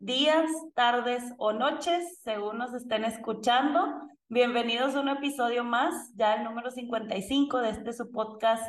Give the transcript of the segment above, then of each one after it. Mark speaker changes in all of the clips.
Speaker 1: días, tardes o noches, según nos estén escuchando. Bienvenidos a un episodio más, ya el número 55 de este su podcast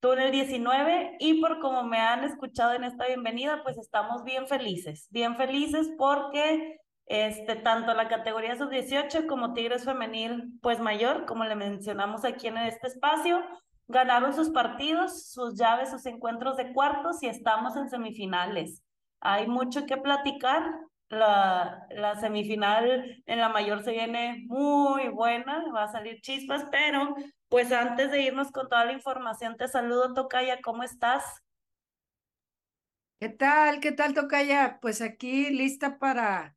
Speaker 1: Túnel 19 y por como me han escuchado en esta bienvenida, pues estamos bien felices, bien felices porque este, tanto la categoría sub-18 como Tigres Femenil, pues mayor, como le mencionamos aquí en este espacio, ganaron sus partidos, sus llaves, sus encuentros de cuartos y estamos en semifinales. Hay mucho que platicar. La, la semifinal en la mayor se viene muy buena, va a salir chispas, pero pues antes de irnos con toda la información, te saludo, Tocaya, ¿cómo estás?
Speaker 2: ¿Qué tal? ¿Qué tal, Tocaya? Pues aquí lista para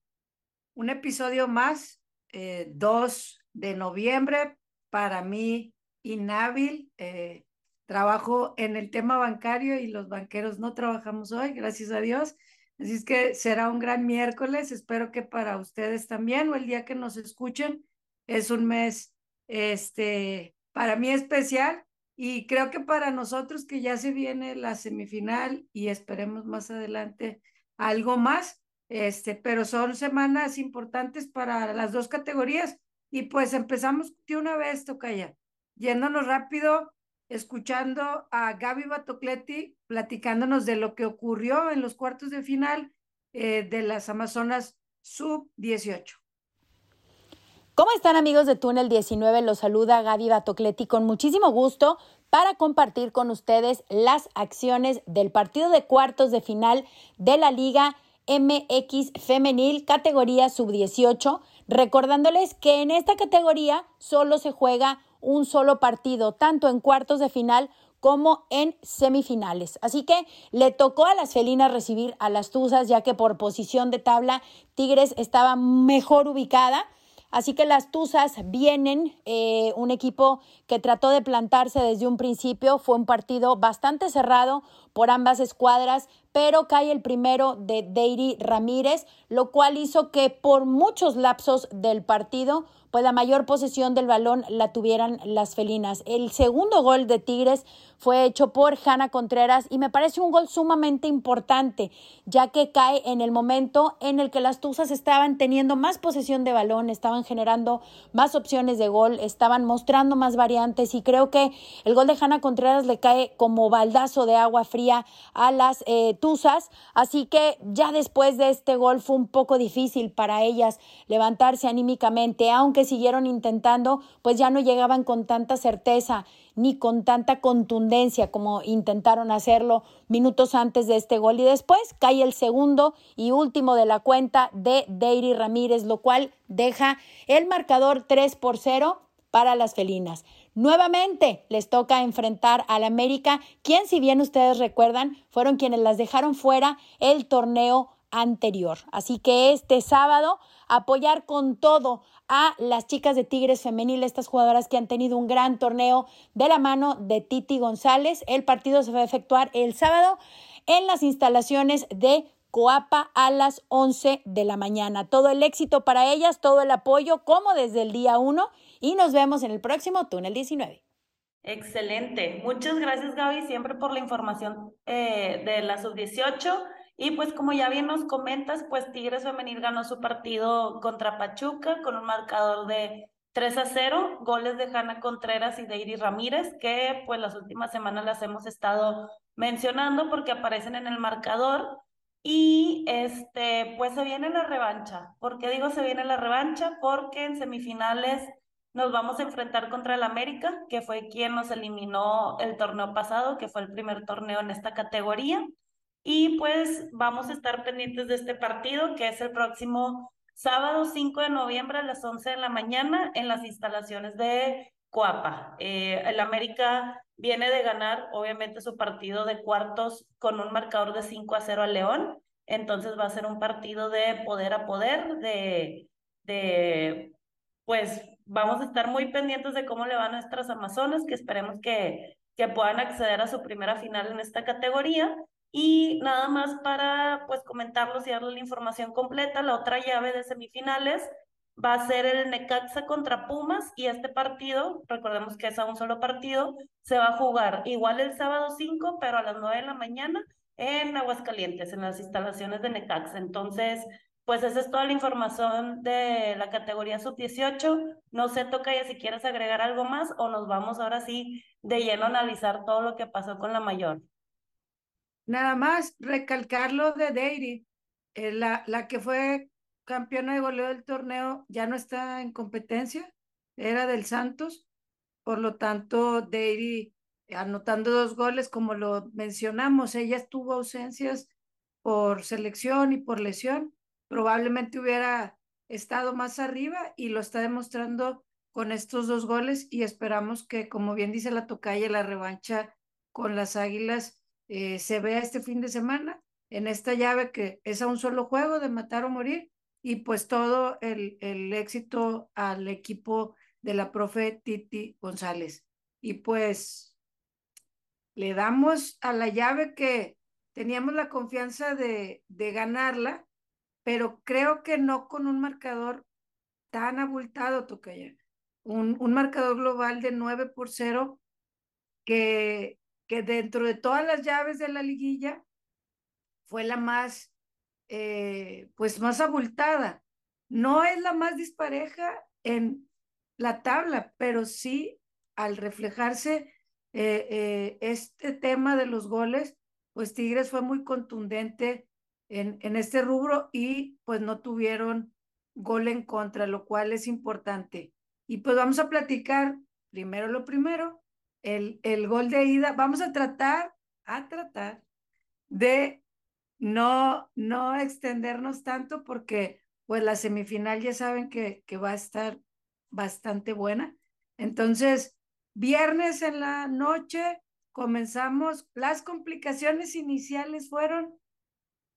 Speaker 2: un episodio más, 2 eh, de noviembre, para mí inhábil. Eh, trabajo en el tema bancario y los banqueros no trabajamos hoy, gracias a Dios. Así es que será un gran miércoles. Espero que para ustedes también o el día que nos escuchen es un mes este para mí especial y creo que para nosotros que ya se viene la semifinal y esperemos más adelante algo más, este, pero son semanas importantes para las dos categorías y pues empezamos de una vez, Tocaya, yéndonos rápido, escuchando a Gaby Batocleti platicándonos de lo que ocurrió en los cuartos de final eh, de las Amazonas Sub 18.
Speaker 3: ¿Cómo están amigos de Túnel 19? Los saluda Gaby Batocleti con muchísimo gusto para compartir con ustedes las acciones del partido de cuartos de final de la Liga MX Femenil categoría sub-18, recordándoles que en esta categoría solo se juega un solo partido, tanto en cuartos de final como en semifinales. Así que le tocó a las felinas recibir a las Tuzas, ya que por posición de tabla Tigres estaba mejor ubicada Así que las Tuzas vienen, eh, un equipo que trató de plantarse desde un principio, fue un partido bastante cerrado por ambas escuadras, pero cae el primero de Deiri Ramírez, lo cual hizo que por muchos lapsos del partido pues la mayor posesión del balón la tuvieran las felinas. El segundo gol de Tigres fue hecho por Hanna Contreras y me parece un gol sumamente importante, ya que cae en el momento en el que las Tuzas estaban teniendo más posesión de balón, estaban generando más opciones de gol, estaban mostrando más variantes y creo que el gol de Hanna Contreras le cae como baldazo de agua fría a las eh, Tuzas, así que ya después de este gol fue un poco difícil para ellas levantarse anímicamente, aunque siguieron intentando, pues ya no llegaban con tanta certeza ni con tanta contundencia como intentaron hacerlo minutos antes de este gol. Y después cae el segundo y último de la cuenta de Deiri Ramírez, lo cual deja el marcador 3 por 0 para las felinas. Nuevamente les toca enfrentar al América, quien si bien ustedes recuerdan, fueron quienes las dejaron fuera el torneo anterior. Así que este sábado apoyar con todo a las chicas de Tigres Femenil, estas jugadoras que han tenido un gran torneo de la mano de Titi González. El partido se va a efectuar el sábado en las instalaciones de Coapa a las 11 de la mañana. Todo el éxito para ellas, todo el apoyo, como desde el día 1, y nos vemos en el próximo Túnel 19.
Speaker 1: Excelente. Muchas gracias, Gaby, siempre por la información eh, de la sub-18. Y pues como ya bien nos comentas, pues Tigres Femenil ganó su partido contra Pachuca con un marcador de 3 a 0, goles de Hanna Contreras y de Iris Ramírez, que pues las últimas semanas las hemos estado mencionando porque aparecen en el marcador. Y este, pues se viene la revancha. ¿Por qué digo se viene la revancha? Porque en semifinales nos vamos a enfrentar contra el América, que fue quien nos eliminó el torneo pasado, que fue el primer torneo en esta categoría. Y pues vamos a estar pendientes de este partido, que es el próximo sábado 5 de noviembre a las 11 de la mañana en las instalaciones de Coapa. Eh, el América viene de ganar, obviamente, su partido de cuartos con un marcador de 5 a 0 a León. Entonces va a ser un partido de poder a poder, de, de, pues vamos a estar muy pendientes de cómo le van a nuestras Amazonas, que esperemos que, que puedan acceder a su primera final en esta categoría. Y nada más para pues comentarlos y darles la información completa, la otra llave de semifinales va a ser el Necaxa contra Pumas y este partido, recordemos que es a un solo partido, se va a jugar igual el sábado 5, pero a las 9 de la mañana en Aguascalientes, en las instalaciones de Necax. Entonces, pues esa es toda la información de la categoría sub-18. No sé, Tocaya, si quieres agregar algo más o nos vamos ahora sí de lleno a analizar todo lo que pasó con la mayor.
Speaker 2: Nada más recalcar lo de Deiry, eh, la, la que fue campeona de goleo del torneo ya no está en competencia, era del Santos, por lo tanto, Deiry anotando dos goles, como lo mencionamos, ella tuvo ausencias por selección y por lesión, probablemente hubiera estado más arriba y lo está demostrando con estos dos goles y esperamos que, como bien dice la tocaya, la revancha con las Águilas eh, se vea este fin de semana en esta llave que es a un solo juego de matar o morir y pues todo el, el éxito al equipo de la profe Titi González. Y pues le damos a la llave que teníamos la confianza de, de ganarla, pero creo que no con un marcador tan abultado, Tocaya. Un, un marcador global de 9 por 0 que, que dentro de todas las llaves de la liguilla fue la más, eh, pues más abultada. No es la más dispareja en la tabla, pero sí al reflejarse eh, eh, este tema de los goles, pues Tigres fue muy contundente en, este rubro y pues no tuvieron gol en contra, lo cual es importante. Y pues vamos a platicar primero lo primero, el, el gol de ida. Vamos a tratar, a tratar de no, no extendernos tanto porque pues la semifinal ya saben que, que va a estar bastante buena. Entonces, viernes en la noche comenzamos, las complicaciones iniciales fueron,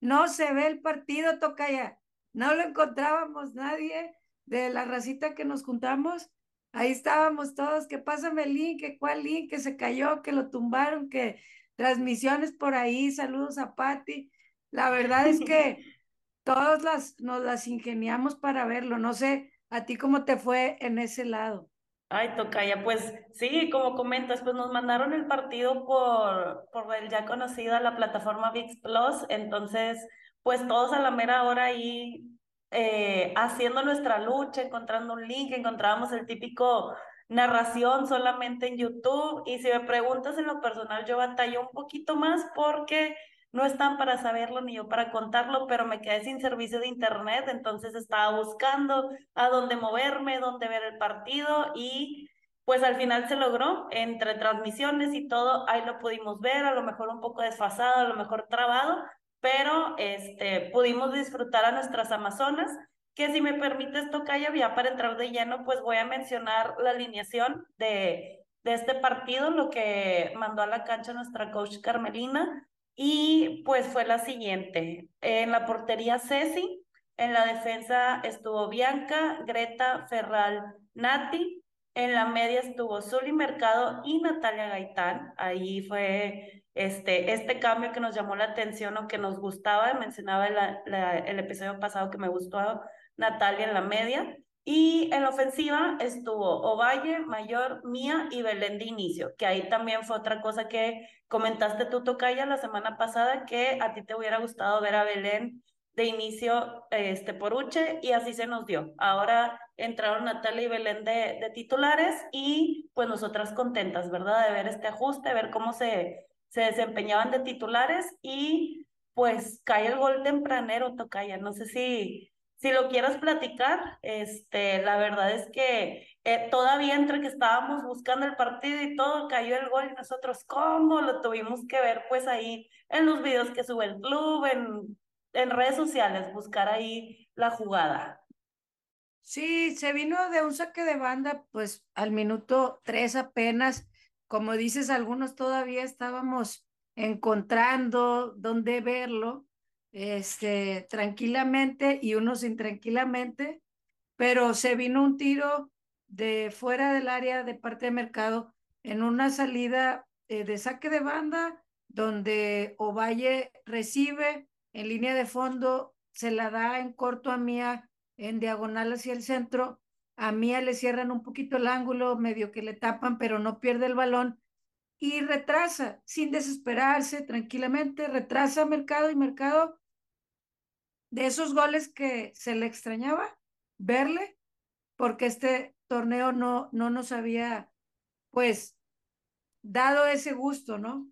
Speaker 2: no se ve el partido, toca ya, no lo encontrábamos nadie de la racita que nos juntamos, ahí estábamos todos, que pásame el link, que cuál link, que se cayó, que lo tumbaron, que transmisiones por ahí, saludos a Patti. La verdad es que todos las, nos las ingeniamos para verlo, no sé, ¿A ti cómo te fue en ese lado?
Speaker 1: Ay, Tocaya, pues sí, como comentas, pues nos mandaron el partido por, por el ya conocido, la plataforma VIX Plus, entonces, pues todos a la mera hora ahí eh, haciendo nuestra lucha, encontrando un link, encontrábamos el típico narración solamente en YouTube, y si me preguntas en lo personal, yo batallo un poquito más porque no están para saberlo ni yo para contarlo, pero me quedé sin servicio de internet, entonces estaba buscando a dónde moverme, dónde ver el partido y pues al final se logró entre transmisiones y todo, ahí lo pudimos ver, a lo mejor un poco desfasado, a lo mejor trabado, pero este pudimos disfrutar a nuestras amazonas, que si me permites Tocaya, ya para entrar de lleno, pues voy a mencionar la alineación de de este partido, lo que mandó a la cancha nuestra coach Carmelina, y pues fue la siguiente. En la portería Ceci, en la defensa estuvo Bianca, Greta, Ferral, Nati. En la media estuvo Zuli Mercado y Natalia Gaitán. Ahí fue este, este cambio que nos llamó la atención o que nos gustaba. Mencionaba el episodio pasado que me gustó Natalia en la media. Y en la ofensiva estuvo Ovalle, Mayor, Mía y Belén de inicio, que ahí también fue otra cosa que comentaste tú, Tocaya, la semana pasada, que a ti te hubiera gustado ver a Belén de inicio este, por Uche y así se nos dio. Ahora entraron Natalia y Belén de, de titulares y pues nosotras contentas, ¿verdad? De ver este ajuste, ver cómo se, se desempeñaban de titulares y pues cae el gol tempranero, Tocaya. No sé si si lo quieres platicar, este, la verdad es que eh, todavía entre que estábamos buscando el partido y todo, cayó el gol y nosotros, ¿cómo? Lo tuvimos que ver pues ahí en los videos que sube el club, en, en redes sociales, buscar ahí la jugada.
Speaker 2: Sí, se vino de un saque de banda, pues al minuto tres apenas, como dices, algunos todavía estábamos encontrando dónde verlo este, tranquilamente y unos intranquilamente, pero se vino un tiro de fuera del área de parte de mercado en una salida eh, de saque de banda donde Ovalle recibe en línea de fondo, se la da en corto a Mía en diagonal hacia el centro, a Mía le cierran un poquito el ángulo, medio que le tapan, pero no pierde el balón y retrasa sin desesperarse tranquilamente, retrasa mercado y mercado de esos goles que se le extrañaba verle, porque este torneo no, no nos había, pues, dado ese gusto, ¿no?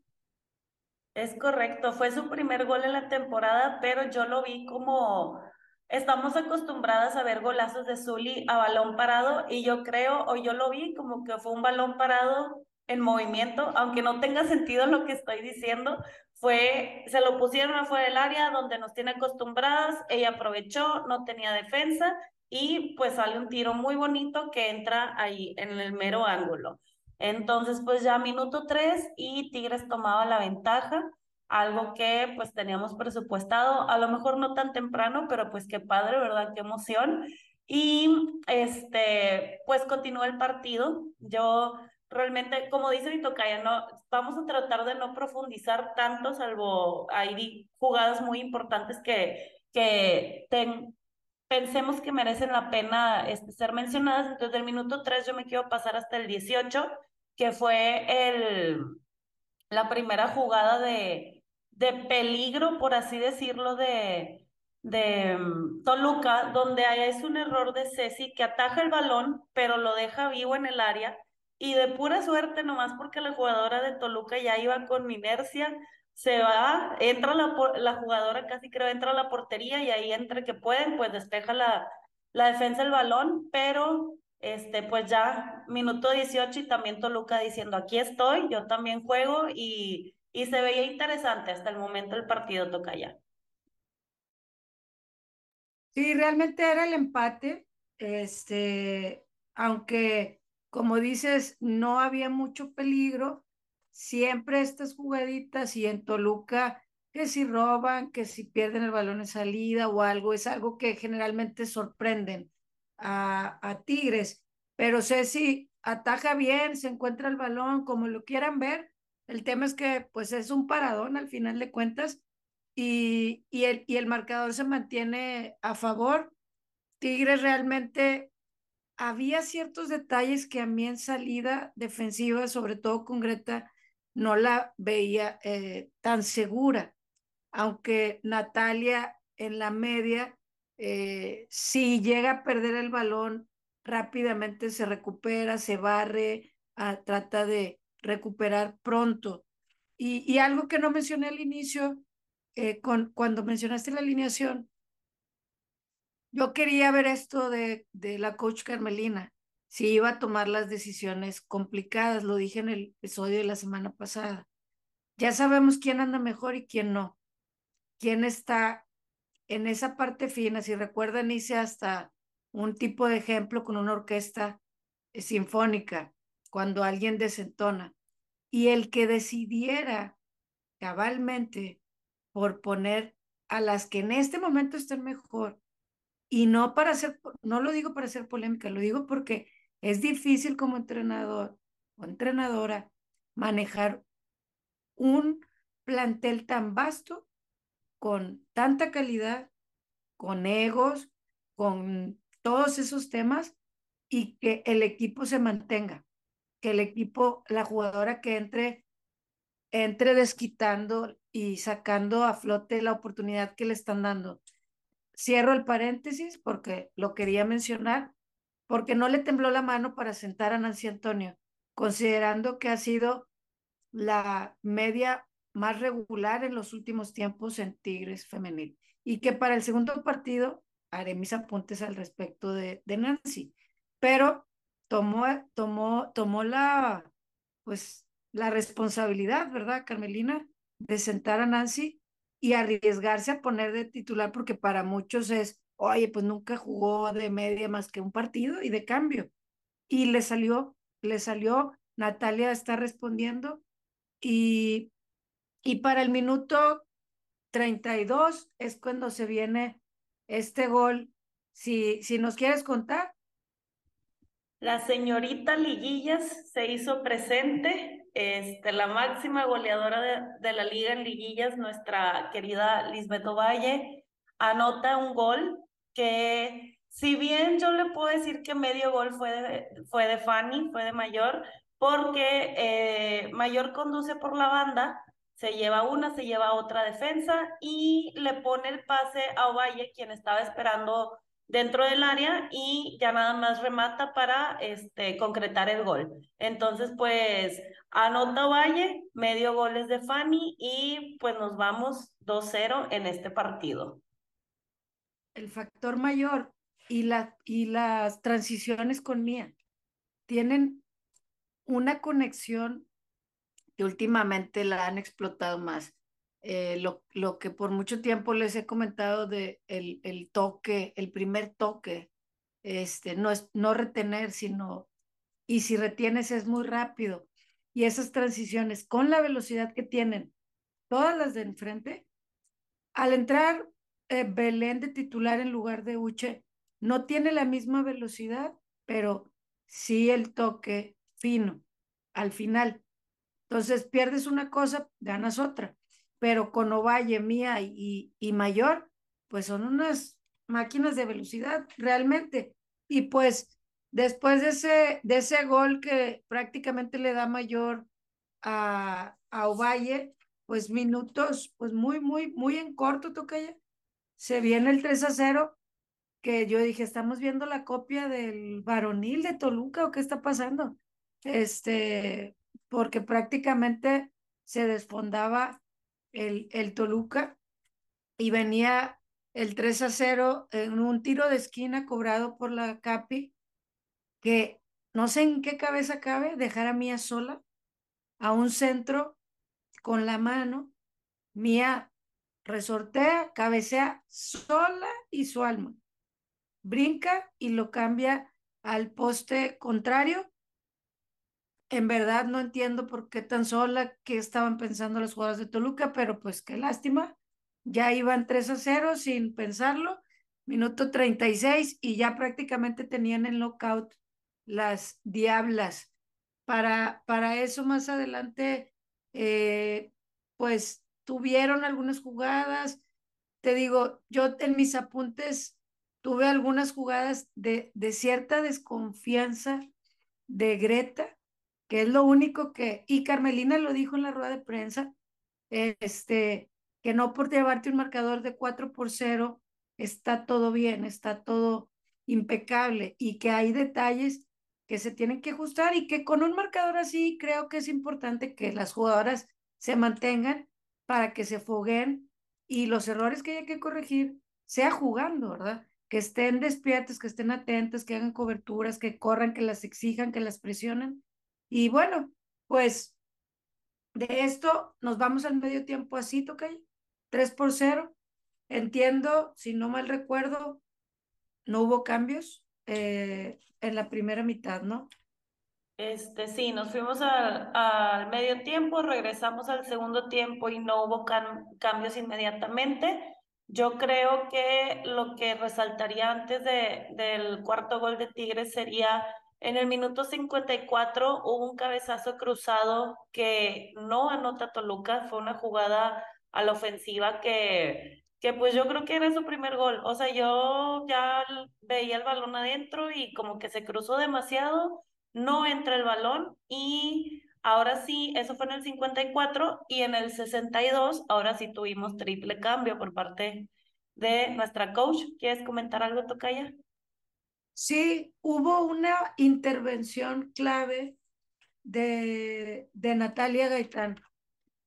Speaker 1: Es correcto, fue su primer gol en la temporada, pero yo lo vi como estamos acostumbradas a ver golazos de Zully a balón parado y yo creo, o yo lo vi como que fue un balón parado en movimiento, aunque no tenga sentido lo que estoy diciendo, fue, se lo pusieron afuera del área donde nos tiene acostumbradas, ella aprovechó, no tenía defensa y pues sale un tiro muy bonito que entra ahí en el mero ángulo. Entonces, pues ya minuto tres y Tigres tomaba la ventaja, algo que pues teníamos presupuestado, a lo mejor no tan temprano, pero pues qué padre, ¿verdad? Qué emoción. Y este, pues continuó el partido. Yo realmente, como dice mi tocaya, no, vamos a tratar de no profundizar tanto, salvo hay jugadas muy importantes que, que pensemos que merecen la pena este, ser mencionadas. Entonces, del minuto 3 yo me quiero pasar hasta el 18, que fue el, la primera jugada de, de peligro, por así decirlo, de, de mm, Toluca, donde es un error de Ceci que ataja el balón, pero lo deja vivo en el área y de pura suerte, nomás porque la jugadora de Toluca ya iba con inercia, se va, entra la, la jugadora, casi creo, entra a la portería y ahí entre que pueden, pues despeja la, la defensa el balón, pero este, pues ya minuto 18 y también Toluca diciendo, aquí estoy, yo también juego y, y se veía interesante hasta el momento el partido toca ya.
Speaker 2: Sí, realmente era el empate, este, aunque como dices, no había mucho peligro, siempre estas jugaditas y en Toluca, que si roban, que si pierden el balón en salida o algo, es algo que generalmente sorprenden a, a Tigres, pero si ataja bien, se encuentra el balón, como lo quieran ver, el tema es que pues es un paradón al final de cuentas y, y, el, y el marcador se mantiene a favor. Tigres realmente había ciertos detalles que a mí en salida defensiva, sobre todo con Greta, no la veía eh, tan segura, aunque Natalia en la media, eh, si llega a perder el balón, rápidamente se recupera, se barre, ah, trata de recuperar pronto. Y, algo que no mencioné al inicio, eh, cuando mencionaste la alineación, yo quería ver esto de, de la coach Carmelina, si iba a tomar las decisiones complicadas, lo dije en el episodio de la semana pasada. Ya sabemos quién anda mejor y quién no, quién está en esa parte fina. Si recuerdan, hice hasta un tipo de ejemplo con una orquesta sinfónica, cuando alguien desentona. Y el que decidiera cabalmente por poner a las que en este momento estén mejor y no para hacer, no lo digo para hacer polémica, lo digo porque es difícil como entrenador o entrenadora manejar un plantel tan vasto, con tanta calidad, con egos, con todos esos temas y que el equipo se mantenga, que el equipo, la jugadora que entre, entre desquitando y sacando a flote la oportunidad que le están dando Cierro el paréntesis porque lo quería mencionar, porque no le tembló la mano para sentar a Nancy Antonio, considerando que ha sido la media más regular en los últimos tiempos en Tigres femenil y que para el segundo partido haré mis apuntes al respecto de, de Nancy, pero tomó, tomó, tomó la, pues, la responsabilidad, ¿verdad, Carmelina? De sentar a Nancy y arriesgarse a poner de titular porque para muchos es, oye, pues nunca jugó de media más que un partido y de cambio. Y le salió, le salió, Natalia está respondiendo y, y para el minuto 32 es cuando se viene este gol. Si, si nos quieres contar.
Speaker 1: La señorita Liguillas se hizo presente este, la máxima goleadora de, de, la liga en liguillas, nuestra querida Lisbeth Valle, anota un gol que, si bien yo le puedo decir que medio gol fue de, fue de Fanny, fue de mayor, porque eh, Mayor conduce por la banda, se lleva una, se lleva otra defensa y le pone el pase a Ovalle, quien estaba esperando dentro del área y ya nada más remata para este, concretar el gol. Entonces, pues anota Valle, medio goles de Fanny y pues nos vamos 2-0 en este partido.
Speaker 2: El factor mayor y, y las transiciones con Mía tienen una conexión que últimamente la han explotado más. Eh, lo, lo, que por mucho tiempo les he comentado de el, el toque, el primer toque, este, no es no retener, sino, y si retienes es muy rápido. Y esas transiciones con la velocidad que tienen todas las de enfrente, al entrar eh, Belén de titular en lugar de Uche, no tiene la misma velocidad, pero sí el toque fino al final. Entonces pierdes una cosa, ganas otra pero con Ovalle, Mía y, y Mayor, pues son unas máquinas de velocidad realmente. Y pues después de ese, de ese gol que prácticamente le da Mayor a, a Ovalle, pues minutos, pues muy, muy, muy en corto, Tocaya. Se viene el 3 a 0, que yo dije, estamos viendo la copia del varonil de Toluca o qué está pasando. Este, porque prácticamente se desfondaba el, el Toluca y venía el 3 a 0 en un tiro de esquina cobrado por la Capi, que no sé en qué cabeza cabe dejar a Mía sola a un centro con la mano. Mía resortea, cabecea sola y su alma. Brinca y lo cambia al poste contrario en verdad no entiendo por qué tan sola, qué estaban pensando las jugadoras de Toluca, pero pues qué lástima. Ya iban 3 a 0 sin pensarlo, minuto 36 y ya prácticamente tenían en lockout las Diablas. Para, para eso más adelante, eh, pues tuvieron algunas jugadas. Te digo, yo en mis apuntes tuve algunas jugadas de, de cierta desconfianza de Greta, que es lo único que, y Carmelina lo dijo en la rueda de prensa, este, que no por llevarte un marcador de 4 por 0 está todo bien, está todo impecable y que hay detalles que se tienen que ajustar y que con un marcador así creo que es importante que las jugadoras se mantengan para que se foguen y los errores que haya que corregir sea jugando, ¿verdad? Que estén despiertas, que estén atentas, que hagan coberturas, que corran, que las exijan, que las presionen y bueno, pues de esto nos vamos al medio tiempo así, ¿ok? 3 por 0. Entiendo, si no mal recuerdo, no hubo cambios eh, en la primera mitad, ¿no?
Speaker 1: Este, sí, nos fuimos al, medio tiempo, regresamos al segundo tiempo y no hubo cambios inmediatamente. Yo creo que lo que resaltaría antes de, del cuarto gol de Tigres sería en el minuto 54 hubo un cabezazo cruzado que no anota Toluca, fue una jugada a la ofensiva que, que pues yo creo que era su primer gol. O sea, yo ya veía el balón adentro y como que se cruzó demasiado, no entra el balón y ahora sí, eso fue en el 54 y en el 62, ahora sí tuvimos triple cambio por parte de nuestra coach. ¿Quieres comentar algo, Tocaya?
Speaker 2: Sí, hubo una intervención clave de, de Natalia Gaitán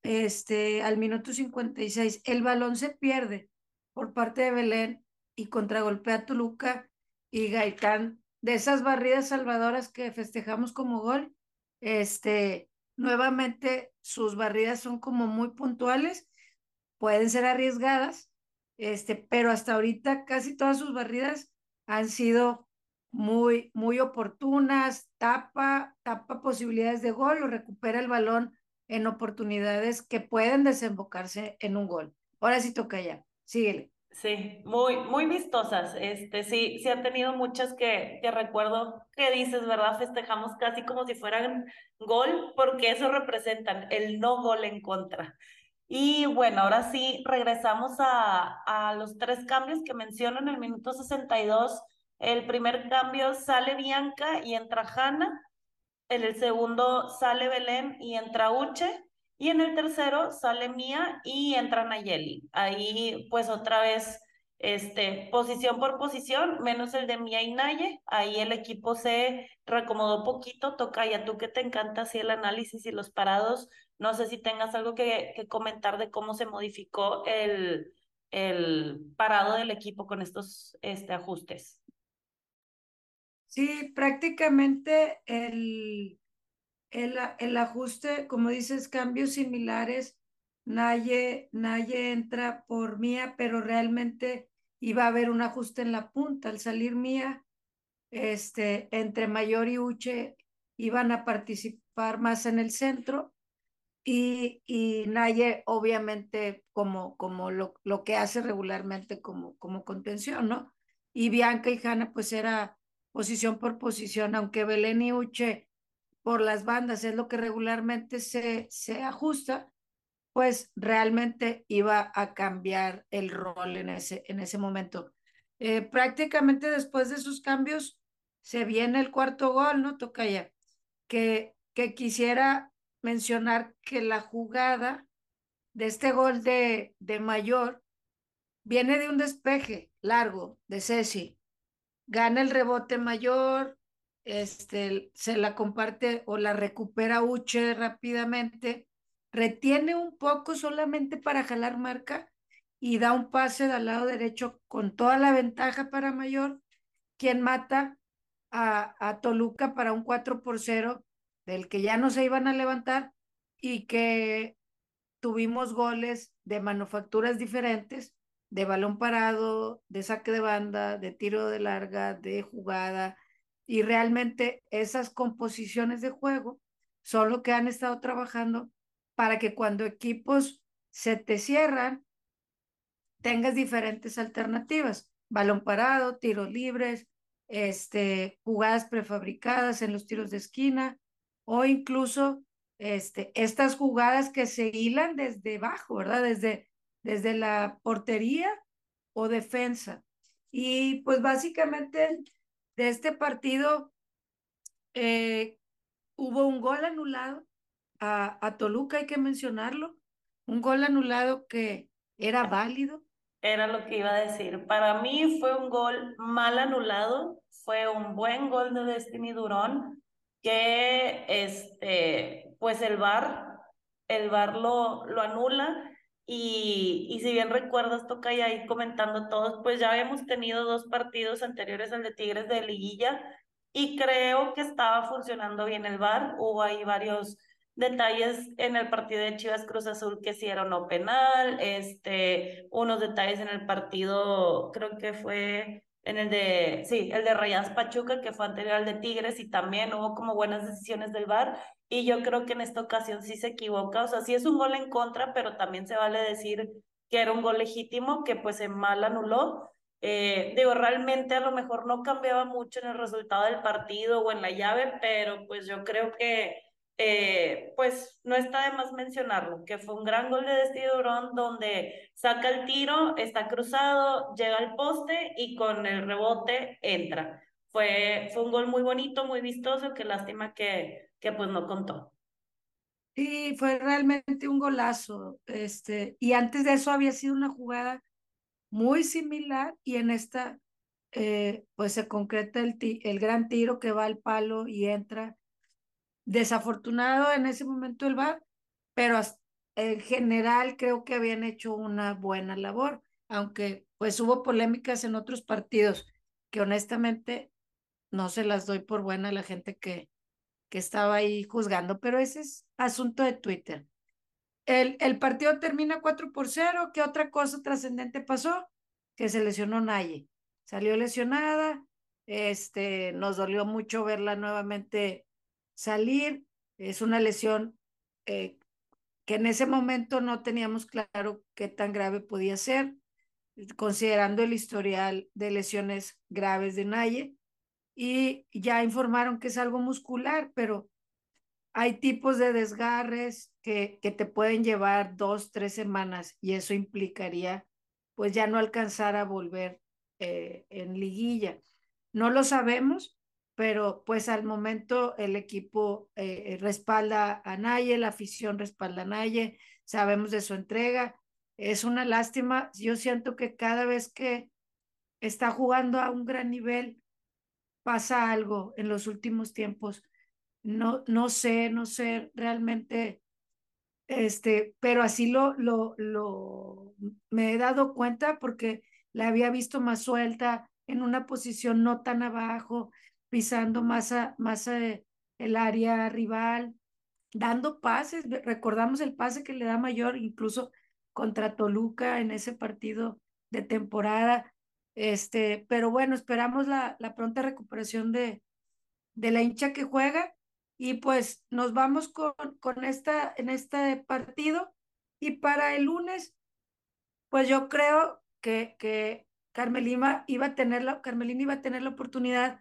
Speaker 2: este, al minuto 56. El balón se pierde por parte de Belén y contragolpea Toluca y Gaitán de esas barridas salvadoras que festejamos como gol. Este, nuevamente sus barridas son como muy puntuales, pueden ser arriesgadas, este, pero hasta ahorita casi todas sus barridas han sido muy, muy oportunas, tapa, tapa posibilidades de gol o recupera el balón en oportunidades que pueden desembocarse en un gol. Ahora sí toca ya, síguele.
Speaker 1: Sí, muy, muy vistosas. Este, sí, sí ha tenido muchas que, que recuerdo que dices, ¿verdad? Festejamos casi como si fueran gol, porque eso representan el no gol en contra. Y bueno, ahora sí regresamos a, a los tres cambios que menciono en el minuto 62 el primer cambio sale Bianca y entra Hanna. En el segundo sale Belén y entra Uche. Y en el tercero sale Mía y entra Nayeli. Ahí pues otra vez este, posición por posición, menos el de Mía y Naye. Ahí el equipo se reacomodó poquito. Toca ya tú que te encanta así el análisis y los parados. No sé si tengas algo que, comentar de cómo se modificó el, el parado del equipo con estos este, ajustes.
Speaker 2: Sí, prácticamente el, el, el ajuste, como dices, cambios similares. Naye, Naye entra por Mía, pero realmente iba a haber un ajuste en la punta. Al salir Mía, este, entre Mayor y Uche iban a participar más en el centro y, y Naye obviamente como, como lo, lo que hace regularmente como, como contención, ¿no? Y Bianca y Hanna pues era posición por posición, aunque Belén y Uche por las bandas es lo que regularmente se, se ajusta, pues realmente iba a cambiar el rol en ese, en ese momento. Eh, prácticamente después de sus cambios se viene el cuarto gol, ¿no? Toca ya. Que, que quisiera mencionar que la jugada de este gol de, de Mayor viene de un despeje largo de Ceci gana el rebote mayor, este, se la comparte o la recupera Uche rápidamente, retiene un poco solamente para jalar marca y da un pase del lado derecho con toda la ventaja para mayor, quien mata a, a Toluca para un 4 por 0, del que ya no se iban a levantar y que tuvimos goles de manufacturas diferentes de balón parado, de saque de banda, de tiro de larga, de jugada, y realmente esas composiciones de juego son lo que han estado trabajando para que cuando equipos se te cierran, tengas diferentes alternativas, balón parado, tiros libres, este, jugadas prefabricadas en los tiros de esquina o incluso este, estas jugadas que se hilan desde abajo, ¿verdad? Desde desde la portería o defensa. Y pues básicamente de este partido eh, hubo un gol anulado a, a, Toluca, hay que mencionarlo, un gol anulado que era válido.
Speaker 1: Era lo que iba a decir. Para mí fue un gol mal anulado, fue un buen gol de Destiny Durón, que este, pues el VAR, el VAR lo, lo anula y, y si bien recuerdas, toca ya ahí comentando todos, pues ya habíamos tenido dos partidos anteriores al de Tigres de Liguilla y creo que estaba funcionando bien el VAR. Hubo ahí varios detalles en el partido de Chivas Cruz Azul que sí era no penal, este, unos detalles en el partido, creo que fue en el de, sí, el de Rayas Pachuca, que fue anterior al de Tigres, y también hubo como buenas decisiones del VAR, y yo creo que en esta ocasión sí se equivoca, o sea, sí es un gol en contra, pero también se vale decir que era un gol legítimo, que pues en mal anuló. Eh, digo, realmente a lo mejor no cambiaba mucho en el resultado del partido o en la llave, pero pues yo creo que eh, pues no está de más mencionarlo, que fue un gran gol de Destino Durón donde saca el tiro, está cruzado, llega al poste y con el rebote entra. Fue, fue un gol muy bonito, muy vistoso, qué lástima que, que pues no contó.
Speaker 2: Sí, fue realmente un golazo. Este, y antes de eso había sido una jugada muy similar y en esta eh, pues se concreta el, el gran tiro que va al palo y entra Desafortunado en ese momento el VAR, pero en general creo que habían hecho una buena labor, aunque pues hubo polémicas en otros partidos que honestamente no se las doy por buena a la gente que, que estaba ahí juzgando, pero ese es asunto de Twitter. El, el partido termina 4 por 0. ¿Qué otra cosa trascendente pasó? Que se lesionó Naye. Salió lesionada. Este, nos dolió mucho verla nuevamente salir. Es una lesión eh, que en ese momento no teníamos claro qué tan grave podía ser, considerando el historial de lesiones graves de Naye. Y ya informaron que es algo muscular, pero hay tipos de desgarres que, que te pueden llevar dos, tres semanas y eso implicaría pues ya no alcanzar a volver eh, en liguilla. No lo sabemos, pero pues al momento el equipo eh, respalda a Naye, la afición respalda a Naye, sabemos de su entrega. Es una lástima, yo siento que cada vez que está jugando a un gran nivel, pasa algo en los últimos tiempos. No, no sé, no sé realmente, este, pero así lo, lo, lo, me he dado cuenta porque la había visto más suelta, en una posición no tan abajo, pisando más, más eh, el área rival, dando pases. Recordamos el pase que le da Mayor incluso contra Toluca en ese partido de temporada. Este, pero bueno, esperamos la, la pronta recuperación de, de la hincha que juega y pues nos vamos con, con esta, en este partido y para el lunes, pues yo creo que, que Carmelina iba a tener la, Carmelina iba a tener la oportunidad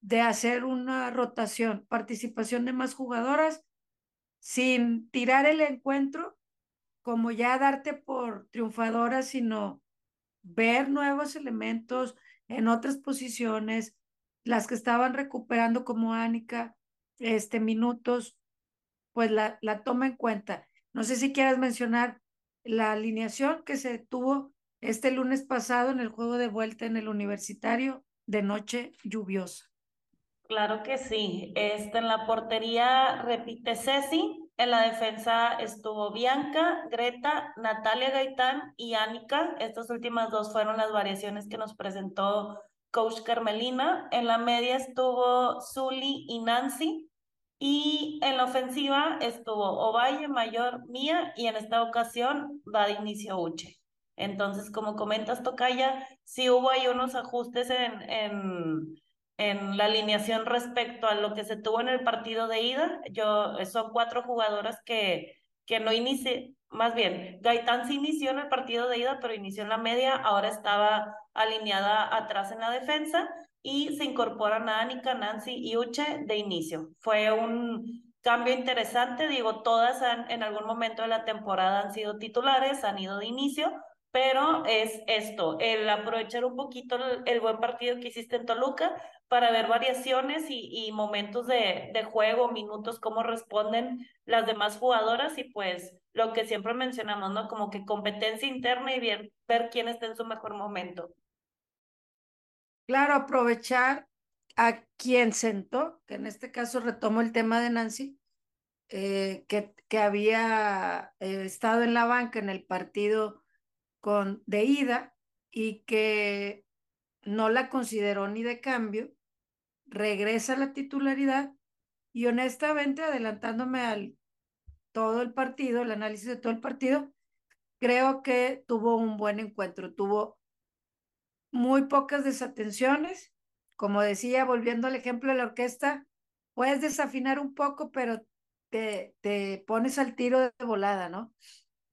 Speaker 2: de hacer una rotación, participación de más jugadoras, sin tirar el encuentro como ya darte por triunfadora, sino ver nuevos elementos en otras posiciones, las que estaban recuperando como Ánica, este, minutos, pues la, la toma en cuenta. No sé si quieras mencionar la alineación que se tuvo este lunes pasado en el juego de vuelta en el universitario de noche lluviosa.
Speaker 1: Claro que sí. Este, en la portería repite Ceci, en la defensa estuvo Bianca, Greta, Natalia Gaitán y Ánica. Estas últimas dos fueron las variaciones que nos presentó Coach Carmelina. En la media estuvo Zully y Nancy. Y en la ofensiva estuvo Ovalle, Mayor, Mía y en esta ocasión va de inicio Uche. Entonces, como comentas, Tocaya, sí hubo ahí unos ajustes en, en en la alineación respecto a lo que se tuvo en el partido de ida. Yo, son cuatro jugadoras que, que no inicié, más bien, Gaitán sí inició en el partido de ida, pero inició en la media, ahora estaba alineada atrás en la defensa y se incorporan a Anika, Nancy y Uche de inicio. Fue un cambio interesante, digo, todas en algún momento de la temporada han sido titulares, han ido de inicio, pero es esto, el aprovechar un poquito el, buen partido que hiciste en Toluca para ver variaciones y, momentos de, de, juego, minutos, cómo responden las demás jugadoras y pues lo que siempre mencionamos, ¿no? Como que competencia interna y ver, ver quién está en su mejor momento.
Speaker 2: Claro, aprovechar a quien sentó, que en este caso retomo el tema de Nancy, eh, que, que había eh, estado en la banca en el partido con, de ida y que no la consideró ni de cambio, regresa a la titularidad y honestamente adelantándome al todo el partido, el análisis de todo el partido, creo que tuvo un buen encuentro, tuvo muy pocas desatenciones, como decía, volviendo al ejemplo de la orquesta, puedes desafinar un poco, pero te, te pones al tiro de volada, ¿no?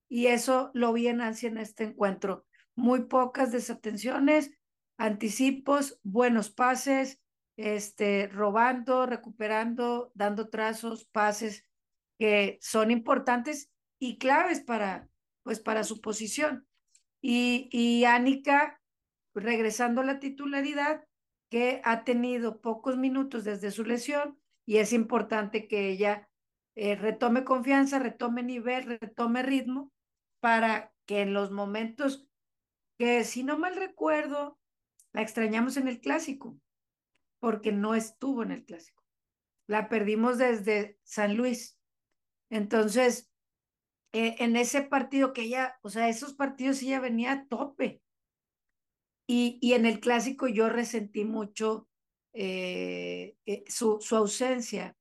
Speaker 2: Y eso lo vi en en este encuentro. Muy pocas desatenciones, anticipos, buenos pases, este, robando, recuperando, dando trazos, pases que son importantes y claves para, pues, para su posición. Y, y Ánica, regresando a la titularidad, que ha tenido pocos minutos desde su lesión y es importante que ella eh, retome confianza, retome nivel, retome ritmo para que en los momentos que, si no mal recuerdo, la extrañamos en el clásico, porque no estuvo en el clásico. La perdimos desde San Luis. Entonces, eh, en ese partido que ella, o sea, esos partidos ella venía a tope. Y, y en el clásico yo resentí mucho eh, eh, su, su ausencia.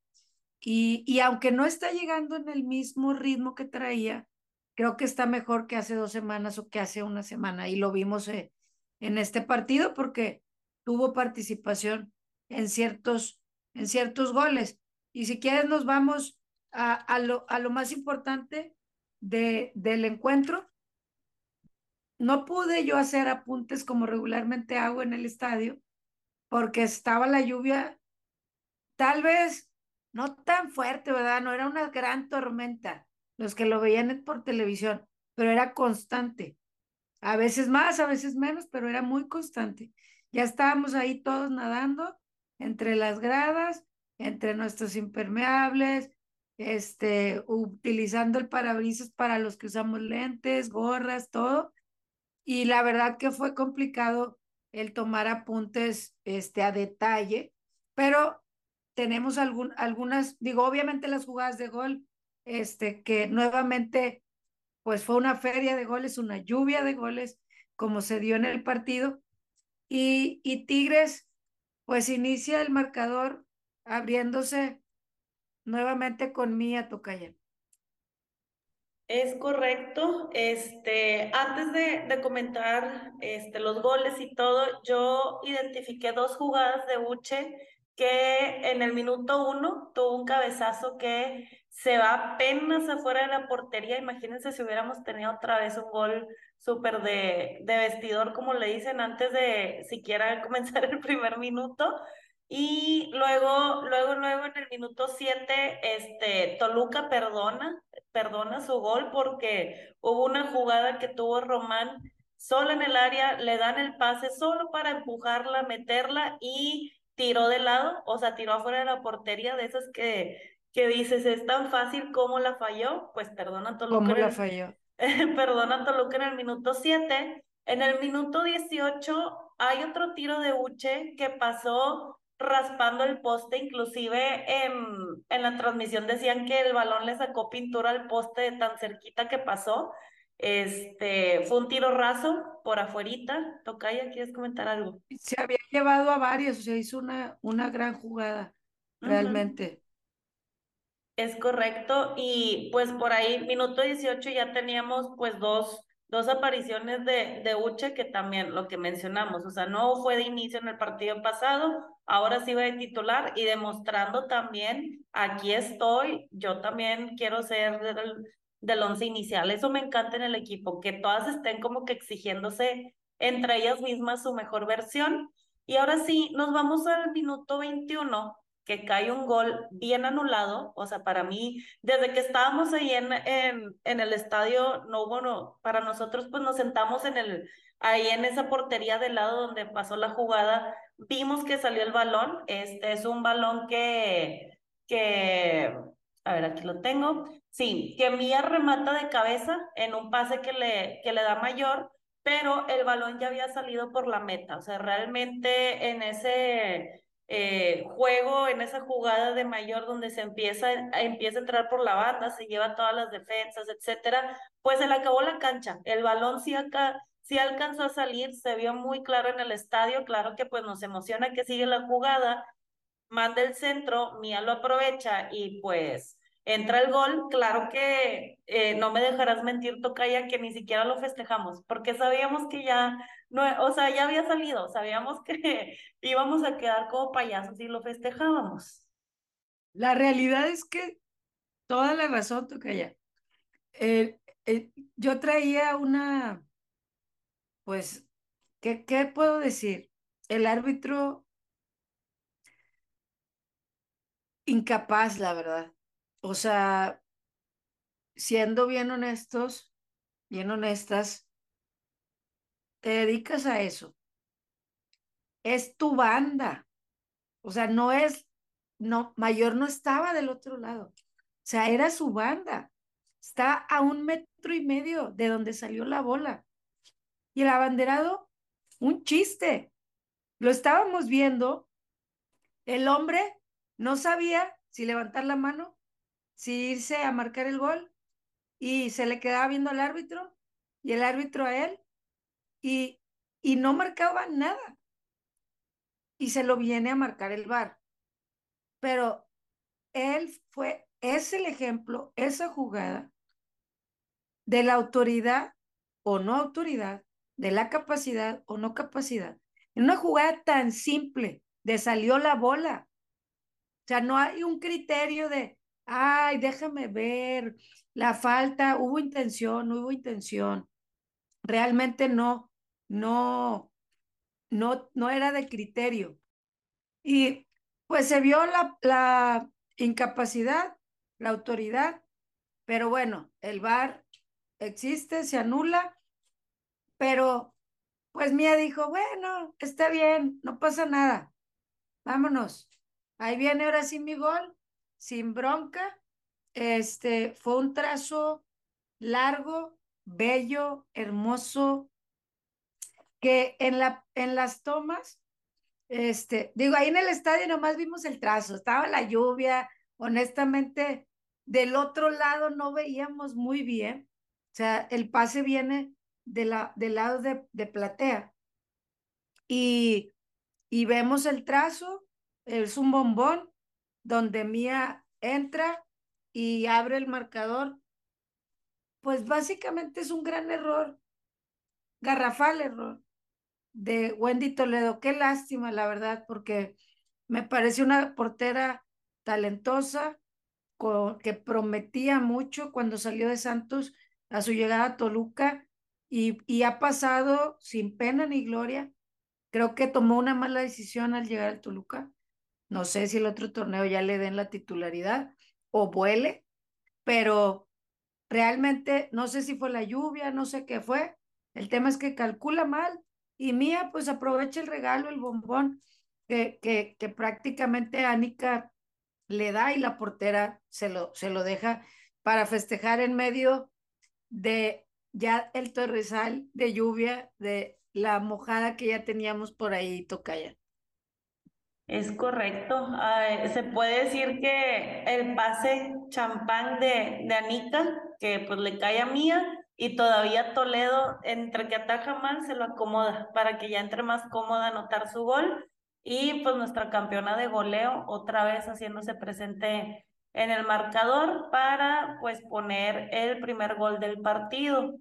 Speaker 2: Y, y aunque no está llegando en el mismo ritmo que traía, creo que está mejor que hace dos semanas o que hace una semana. Y lo vimos eh, en este partido porque tuvo participación en ciertos, en ciertos goles. Y si quieres nos vamos a, a, lo, a lo más importante de, del encuentro. No pude yo hacer apuntes como regularmente hago en el estadio porque estaba la lluvia tal vez no tan fuerte, ¿verdad? No era una gran tormenta, los que lo veían por televisión, pero era constante. A veces más, a veces menos, pero era muy constante. Ya estábamos ahí todos nadando entre las gradas, entre nuestros impermeables, este, utilizando el parabrisas para los que usamos lentes, gorras, todo. Y la verdad que fue complicado el tomar apuntes este, a detalle, pero tenemos algún, algunas, digo, obviamente las jugadas de gol, este, que nuevamente, pues fue una feria de goles, una lluvia de goles, como se dio en el partido. Y, y Tigres, pues inicia el marcador abriéndose nuevamente con Mía Tocaya.
Speaker 1: Es correcto. Este, antes de, de, comentar este, los goles y todo, yo identifiqué dos jugadas de Uche que en el minuto uno tuvo un cabezazo que se va apenas afuera de la portería. Imagínense si hubiéramos tenido otra vez un gol súper de, de vestidor, como le dicen, antes de siquiera comenzar el primer minuto. Y luego, luego, luego en el minuto 7, este, Toluca perdona, perdona su gol porque hubo una jugada que tuvo Román solo en el área, le dan el pase solo para empujarla, meterla y tiró de lado, o sea, tiró afuera de la portería, de esas que, que dices, es tan fácil como la falló, pues perdona Toluca.
Speaker 2: ¿Cómo la falló?
Speaker 1: perdona Toluca en el minuto 7. En el minuto 18 hay otro tiro de Uche que pasó raspando el poste, inclusive en, en la transmisión decían que el balón le sacó pintura al poste de tan cerquita que pasó. Este, fue un tiro raso por afuerita. Tocaya, ¿quieres comentar algo?
Speaker 2: Se había llevado a varios, o sea, hizo una, una gran jugada, realmente.
Speaker 1: Es correcto, y pues por ahí, minuto 18, ya teníamos pues dos, dos apariciones de, de Uche, que también lo que mencionamos, o sea, no fue de inicio en el partido pasado, ahora sí va de titular y demostrando también, aquí estoy, yo también quiero ser del, del once inicial. Eso me encanta en el equipo, que todas estén como que exigiéndose entre ellas mismas su mejor versión. Y ahora sí, nos vamos al minuto 21, que cae un gol bien anulado. O sea, para mí, desde que estábamos ahí en, en, en el estadio, no hubo, no, para nosotros pues nos sentamos en el, ahí en esa portería del lado donde pasó la jugada, vimos que salió el balón. Este es un balón que, que, a ver, aquí lo tengo. Sí, que Mía remata de cabeza en un pase que le, que le da mayor, pero el balón ya había salido por la meta. O sea, realmente en ese eh, juego, en esa jugada de mayor donde se empieza, empieza a entrar por la banda, se lleva todas las defensas, etcétera, pues se le acabó la cancha. El balón sí acá sí alcanzó a salir, se vio muy claro en el estadio, claro que pues nos emociona que sigue la jugada, manda el centro, Mía lo aprovecha y pues entra el gol, claro que eh, no me dejarás mentir, Tocaya, que ni siquiera lo festejamos, porque sabíamos que ya, no, o sea, ya había salido, sabíamos que íbamos a quedar como payasos y lo festejábamos.
Speaker 2: La realidad es que toda la razón, Tocaya. Eh, eh, yo traía una, pues, ¿qué, ¿qué puedo decir? El árbitro incapaz, la verdad o sea, siendo bien honestos, bien honestas, te dedicas a eso. Es tu banda. O sea, no es, no, Mayor no estaba del otro lado. O sea, era su banda. Está a un metro y medio de donde salió la bola. Y el abanderado, un chiste. Lo estábamos viendo. El hombre no sabía si levantar la mano si irse a marcar el gol y se le quedaba viendo al árbitro y el árbitro a él y, y no marcaba nada. Y se lo viene a marcar el bar. Pero él fue, es el ejemplo, esa jugada de la autoridad o no autoridad, de la capacidad o no capacidad. En una jugada tan simple de salió la bola. O sea, no hay un criterio de, ay, déjame ver, la falta, hubo intención, no hubo intención. Realmente no, no, no, no era de criterio. Y pues se vio la, la incapacidad, la autoridad, pero bueno, el VAR existe, se anula, pero pues Mía dijo, bueno, está bien, no pasa nada. vámonos. Ahí viene ahora sí mi gol, sin bronca. Este fue un trazo largo, bello, hermoso, que en, la, en las tomas, este, digo, ahí en el estadio nomás vimos el trazo, estaba la lluvia, honestamente, del otro lado no veíamos muy bien, o sea, el pase viene de la, del lado de, de platea y, y vemos el trazo, es un bombón donde Mía entra y abre el marcador. Pues básicamente es un gran error, garrafal error de Wendy Toledo. Qué lástima, la verdad, porque me parece una portera talentosa, que prometía mucho cuando salió de Santos a su llegada a Toluca y, y ha pasado sin pena ni gloria. Creo que tomó una mala decisión al llegar al Toluca. No sé si el otro torneo ya le den la titularidad o vuele, pero realmente no sé si fue la lluvia, no sé qué fue. El tema es que calcula mal y Mía pues aprovecha el regalo, el bombón que, que, que prácticamente Anika le da y la portera se lo, se lo deja para festejar en medio de ya el torresal de lluvia, de la mojada que ya teníamos por ahí, Tocaya.
Speaker 1: Es correcto. se puede decir que el pase champán de, de que pues le cae a Mía, y todavía Toledo, entre que ataja mal, se lo acomoda para que ya entre más cómoda anotar su gol. Y pues nuestra campeona de goleo otra vez haciéndose presente en el marcador para pues poner el primer gol del partido.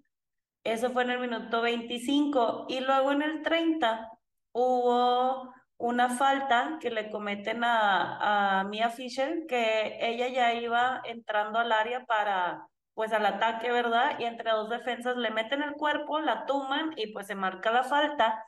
Speaker 1: Eso fue en el minuto 25 y luego en el 30 hubo una falta que le cometen a, a Mia Fisher, que ella ya iba entrando al área para pues al ataque, ¿verdad? Y entre dos defensas le meten el cuerpo, la tuman y pues se marca la falta.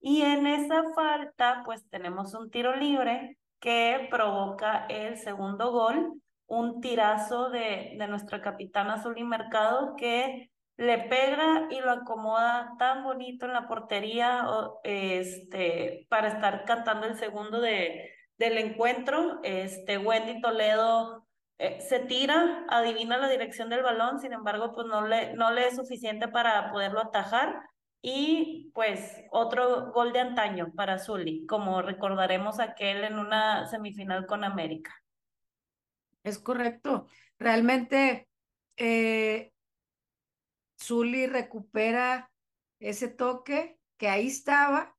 Speaker 1: Y en esa falta, pues tenemos un tiro libre que provoca el segundo gol, un tirazo de, de nuestra capitana Azul y Mercado que le pega y lo acomoda tan bonito en la portería este, para estar cantando el segundo de, del encuentro. Este, Wendy Toledo eh, se tira, adivina la dirección del balón, sin embargo, pues no le, no le es suficiente para poderlo atajar. Y pues otro gol de antaño para Zully, como recordaremos aquel en una semifinal con América.
Speaker 2: Es correcto. Realmente eh, recupera ese toque que ahí estaba,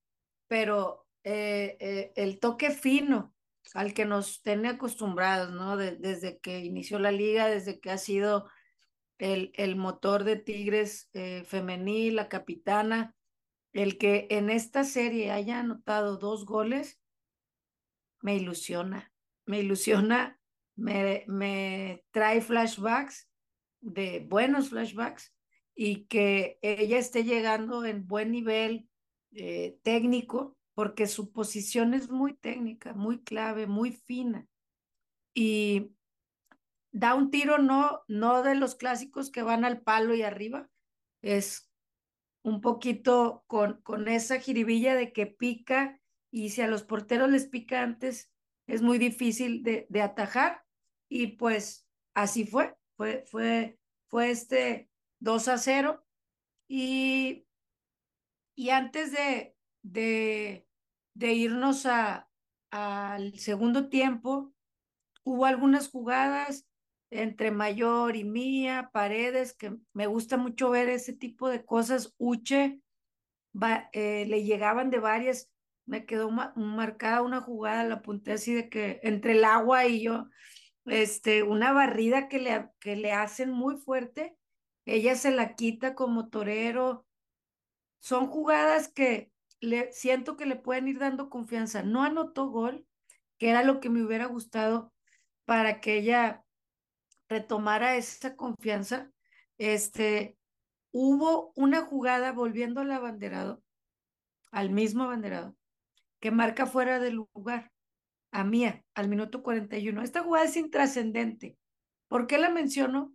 Speaker 2: pero eh, eh, el toque fino al que nos tiene acostumbrados, ¿no? desde que inició la liga, desde que ha sido el, el motor de Tigres eh, femenil, la capitana, el que en esta serie haya anotado dos goles, me ilusiona, me ilusiona, me, me trae flashbacks de buenos flashbacks y que ella esté llegando en buen nivel eh, técnico porque su posición es muy técnica, muy clave, muy fina. Y da un tiro no, no de los clásicos que van al palo y arriba, es un poquito con, con esa jiribilla de que pica y si a los porteros les pica antes, es muy difícil de, de atajar. Y pues así fue, fue, fue, fue este 2 a 0. Y, y antes de, de de irnos a, al segundo tiempo, hubo algunas jugadas entre Mayor y Mía, Paredes, que me gusta mucho ver ese tipo de cosas. Uche, eh, le llegaban de varias, me quedó marcada una jugada, la apunté así de que entre el agua y yo, este, una barrida que le, que le hacen muy fuerte, ella se la quita como torero. Son jugadas que, le, siento que le pueden ir dando confianza. No anotó gol, que era lo que me hubiera gustado para que ella retomara esa confianza. Este, hubo una jugada volviendo al abanderado, al mismo abanderado, que marca fuera del lugar a Mía al minuto 41. Esta jugada es intrascendente. ¿Por qué la menciono?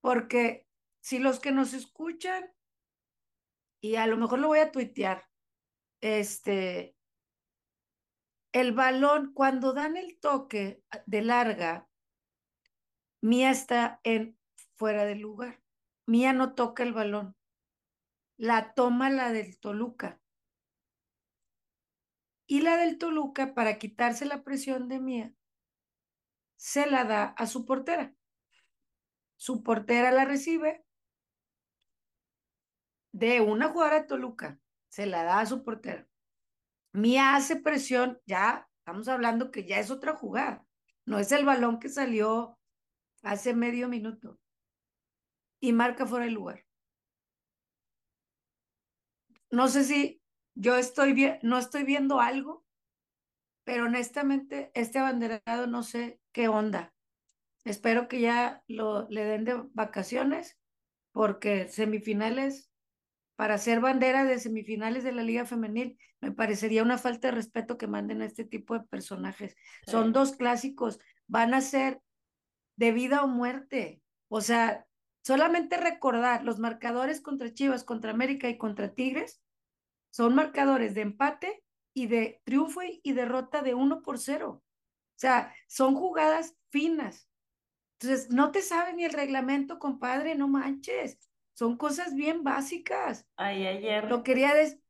Speaker 2: Porque si los que nos escuchan y a lo mejor lo voy a tuitear. Este, el balón, cuando dan el toque de larga, Mía está en fuera del lugar. Mía no toca el balón. La toma la del Toluca. Y la del Toluca, para quitarse la presión de Mía, se la da a su portera. Su portera la recibe de una jugadora de Toluca, se la da a su portera. Mía hace presión, ya estamos hablando que ya es otra jugada. No es el balón que salió hace medio minuto y marca fuera del lugar. No sé si yo estoy no estoy viendo algo, pero honestamente este abanderado no sé qué onda. Espero que ya lo le den de vacaciones porque semifinales para ser bandera de semifinales de la Liga Femenil, me parecería una falta de respeto que manden a este tipo de personajes. Son dos clásicos, van a ser de vida o muerte. O sea, solamente recordar los marcadores contra Chivas, contra América y contra Tigres son marcadores de empate y de triunfo y derrota de uno por cero. O sea, son jugadas finas. Entonces, no te sabe ni el reglamento, compadre, no manches. Son cosas bien básicas.
Speaker 1: Ay, ayer.
Speaker 2: Lo quería decir.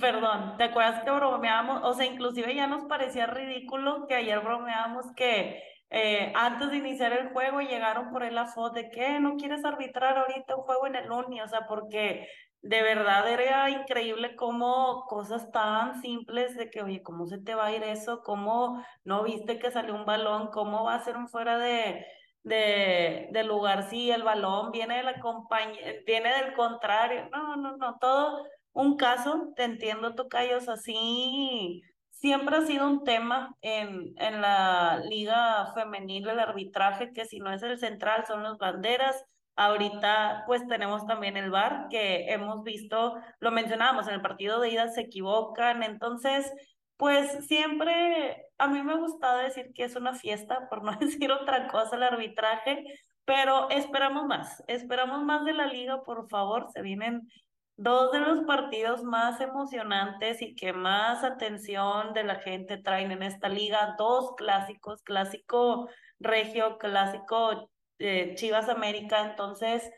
Speaker 1: Perdón, ¿te acuerdas que bromeábamos? O sea, inclusive ya nos parecía ridículo que ayer bromeábamos que eh, antes de iniciar el juego llegaron por él la foto de que no quieres arbitrar ahorita un juego en el Uni, o sea, porque de verdad era increíble cómo cosas tan simples de que, oye, ¿cómo se te va a ir eso? ¿Cómo no viste que salió un balón? ¿Cómo va a ser un fuera de, de, de lugar si el balón viene de la compañía, viene del contrario? No, no, no, todo un caso, te entiendo, Tocayos, así siempre ha sido un tema en, en la liga femenil el arbitraje, que si no es el central son las banderas, Ahorita pues tenemos también el VAR que hemos visto, lo mencionábamos en el partido de ida, se equivocan, entonces pues siempre a mí me ha gustado decir que es una fiesta, por no decir otra cosa el arbitraje, pero esperamos más, esperamos más de la liga, por favor, se vienen dos de los partidos más emocionantes y que más atención de la gente traen en esta liga, dos clásicos, clásico regio, clásico eh, Chivas América, entonces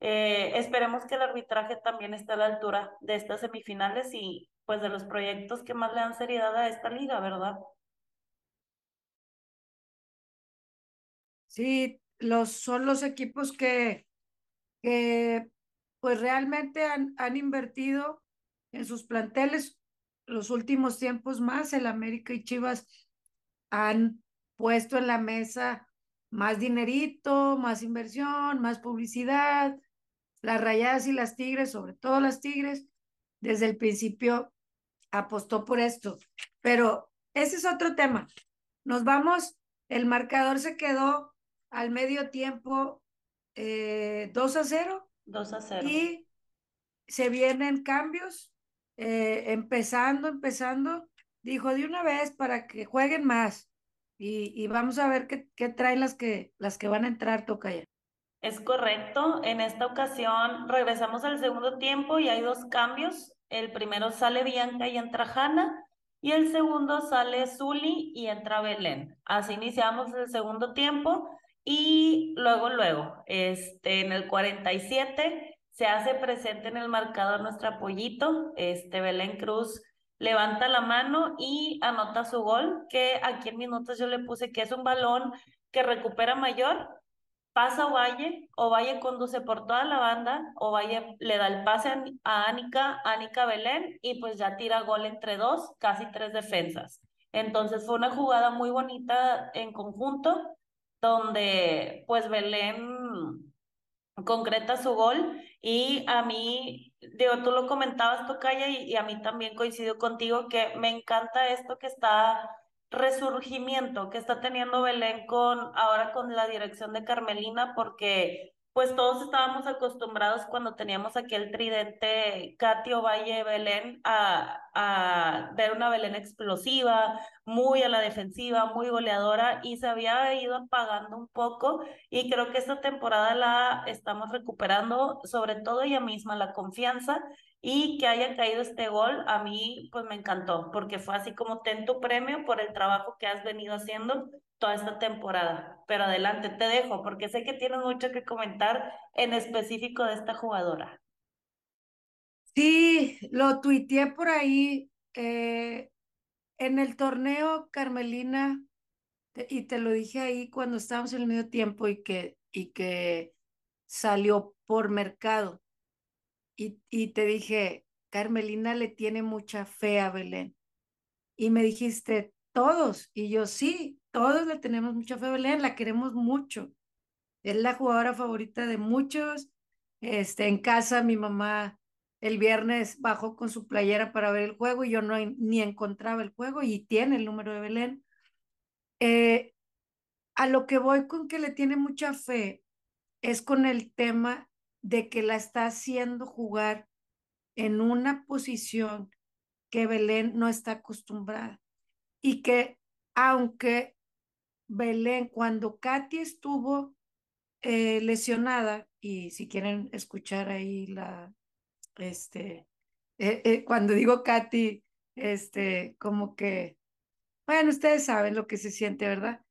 Speaker 1: eh, esperemos que el arbitraje también esté a la altura de estas semifinales y pues de los proyectos que más le dan seriedad a esta liga, ¿verdad?
Speaker 2: Sí, los, son los equipos que, que pues realmente han, han invertido en sus planteles los últimos tiempos más. El América y Chivas han puesto en la mesa más dinerito, más inversión, más publicidad. Las rayadas y las tigres, sobre todo las tigres, desde el principio apostó por esto. Pero ese es otro tema. Nos vamos, el marcador se quedó al medio tiempo eh, 2 a 0.
Speaker 1: 2 a 0.
Speaker 2: Y se vienen cambios, eh, empezando, empezando. Dijo de una vez para que jueguen más. Y, vamos a ver qué, qué traen las que, las que van a entrar, Tocaya.
Speaker 1: Es correcto. En esta ocasión regresamos al segundo tiempo y hay dos cambios. El primero sale Bianca y entra Hanna. Y el segundo sale Zuli y entra Belén. Así iniciamos el segundo tiempo. Y luego, luego, este, en el 47 se hace presente en el marcador nuestro apoyito, este Belén Cruz levanta la mano y anota su gol, que aquí en minutos yo le puse que es un balón que recupera mayor, pasa Ovalle, Ovalle conduce por toda la banda, Ovalle le da el pase a Anika, Anika Belén y pues ya tira gol entre dos, casi tres defensas. Entonces fue una jugada muy bonita en conjunto, donde pues Belén concreta su gol y a mí, digo, tú lo comentabas, Tocaya, y, y a mí también coincido contigo que me encanta esto que está resurgimiento que está teniendo Belén con ahora con la dirección de Carmelina porque pues todos estábamos acostumbrados cuando teníamos aquel tridente Catio Valle Belén a, a ver una Belén explosiva, muy a la defensiva, muy goleadora y se había ido apagando un poco y creo que esta temporada la estamos recuperando, sobre todo ella misma, la confianza y que haya caído este gol, a mí pues me encantó, porque fue así como ten tu premio por el trabajo que has venido haciendo toda esta temporada. Pero adelante, te dejo, porque sé que tienes mucho que comentar en específico de esta jugadora.
Speaker 2: Sí, lo tuiteé por ahí. Eh, en el torneo, Carmelina, y te lo dije ahí cuando estábamos en el medio tiempo y que, y que salió por mercado y, te dije, Carmelina le tiene mucha fe a Belén. Y me dijiste, todos. Y yo, sí, todos le tenemos mucha fe a Belén, la queremos mucho. Es la jugadora favorita de muchos. Este, en casa mi mamá el viernes bajó con su playera para ver el juego y yo no ni encontraba el juego y tiene el número de Belén. Eh, a lo que voy con que le tiene mucha fe es con el tema de que la está haciendo jugar en una posición que Belén no está acostumbrada y que aunque Belén, cuando Katy estuvo eh, lesionada, y si quieren escuchar ahí la, este, eh, eh, cuando digo Katy, este, como que, bueno, ustedes saben lo que se siente, ¿verdad?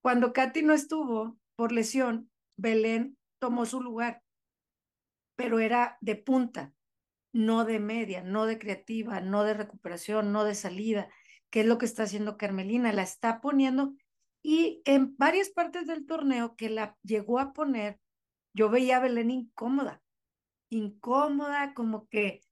Speaker 2: Cuando Katy no estuvo por lesión, Belén tomó su lugar pero era de punta, no de media, no de creativa, no de recuperación, no de salida, que es lo que está haciendo Carmelina, la está poniendo y en varias partes del torneo que la llegó a poner, yo veía a Belén incómoda, incómoda, como que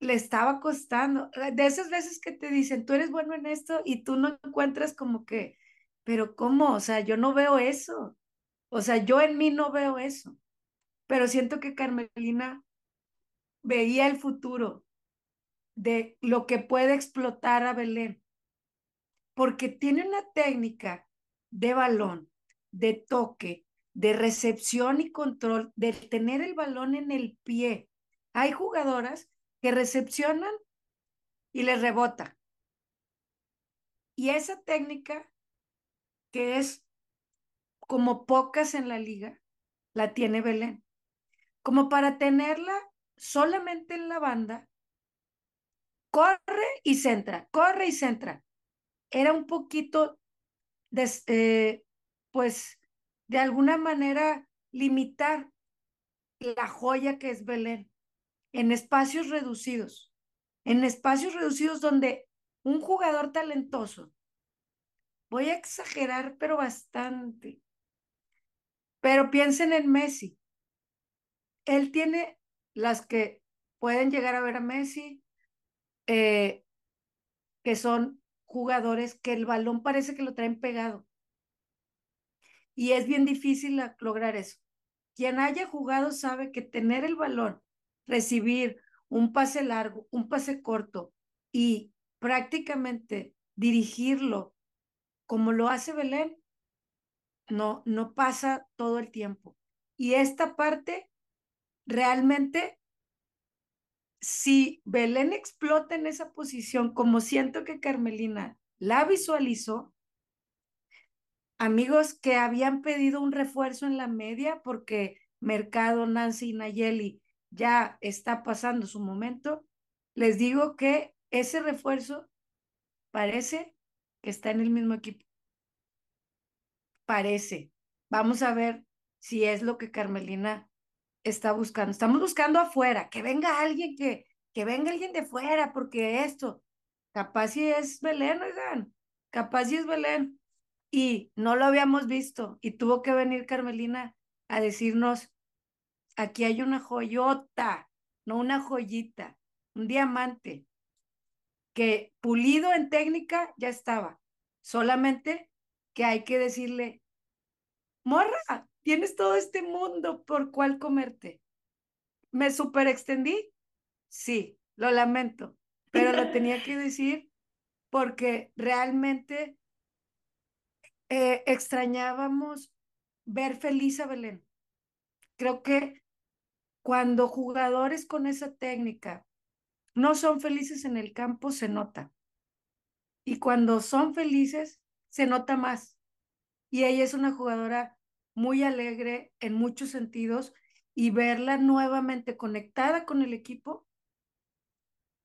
Speaker 2: le estaba costando. De esas veces que te dicen, tú eres bueno en esto y tú no encuentras como que, pero ¿cómo? O sea, yo no veo eso. O sea, yo en mí no veo eso pero siento que Carmelina veía el futuro de lo que puede explotar a Belén, porque tiene una técnica de balón, de toque, de recepción y control, de tener el balón en el pie. Hay jugadoras que recepcionan y les rebota. Y esa técnica, que es como pocas en la liga, la tiene Belén como para tenerla solamente en la banda, corre y centra, corre y centra. Era un poquito, eh, pues, de alguna manera limitar la joya que es Belén en espacios reducidos, en espacios reducidos donde un jugador talentoso, voy a exagerar, pero bastante, pero piensen en Messi, él tiene las que pueden llegar a ver a Messi, eh, que son jugadores que el balón parece que lo traen pegado. Y es bien difícil lograr eso. Quien haya jugado sabe que tener el balón, recibir un pase largo, un pase corto y prácticamente dirigirlo como lo hace Belén, no, no pasa todo el tiempo. Y esta parte realmente, si Belén explota en esa posición, como siento que Carmelina la visualizó, amigos que habían pedido un refuerzo en la media porque Mercado, Nancy y Nayeli ya está pasando su momento, les digo que ese refuerzo parece que está en el mismo equipo. Parece. Vamos a ver si es lo que Carmelina está buscando. Estamos buscando afuera, que venga alguien, que, que venga alguien de fuera, porque esto, capaz si es Belén, oigan, capaz si es Belén. Y no lo habíamos visto y tuvo que venir Carmelina a decirnos, aquí hay una joyota, no una joyita, un diamante, que pulido en técnica ya estaba, solamente que hay que decirle, morra, tienes todo este mundo por cuál comerte. ¿Me super extendí? Sí, lo lamento, pero lo tenía que decir porque realmente eh, extrañábamos ver feliz a Belén. Creo que cuando jugadores con esa técnica no son felices en el campo, se nota. Y cuando son felices, se nota más. Y ella es una jugadora muy alegre en muchos sentidos y verla nuevamente conectada con el equipo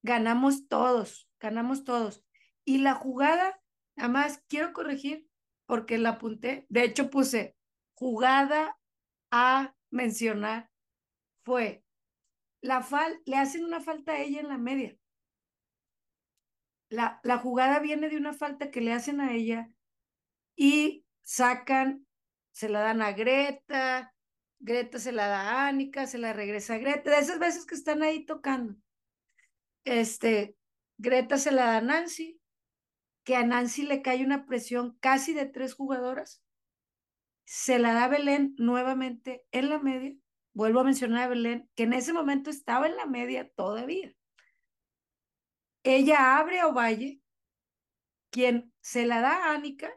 Speaker 2: ganamos todos, ganamos todos. Y la jugada, nada más quiero corregir porque la apunté. De hecho, puse jugada a mencionar fue la fal le hacen una falta a ella en la media. La, la jugada viene de una falta que le hacen a ella y sacan, se la dan a Greta, Greta se la da a Ánica, se la regresa a Greta, de esas veces que están ahí tocando. Este, Greta se la da a Nancy, que a Nancy le cae una presión casi de tres jugadoras. Se la da Belén nuevamente en la media. Vuelvo a mencionar a Belén, que en ese momento estaba en la media todavía. Ella abre a Ovalle, quien se la da a Ánica.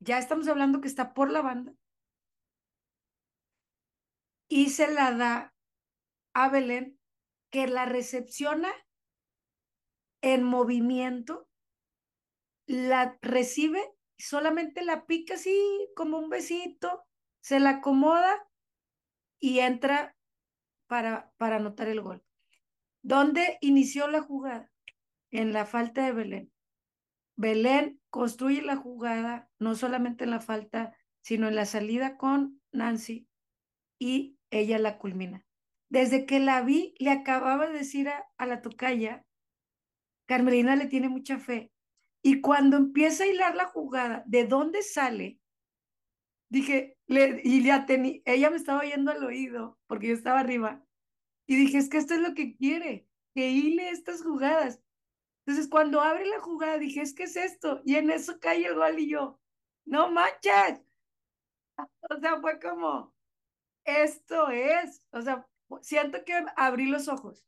Speaker 2: Ya estamos hablando que está por la banda y se la da a Belén, que la recepciona en movimiento, la recibe, solamente la pica así como un besito, se la acomoda y entra para, para anotar el gol. ¿Dónde inició la jugada? En la falta de Belén. Belén construye la jugada, no solamente en la falta, sino en la salida con Nancy y ella la culmina. Desde que la vi, le acababa de decir a, la tocaya, Carmelina le tiene mucha fe. Y cuando empieza a hilar la jugada, ¿de dónde sale? Dije, le, y ya tenía, ella me estaba oyendo al oído, porque yo estaba arriba. Y dije, es que esto es lo que quiere, que hile estas jugadas. Entonces, cuando abre la jugada, dije, es que es esto. Y en eso cae el gol y yo, no manches. O sea, fue como, esto es, o sea, siento que abrí los ojos,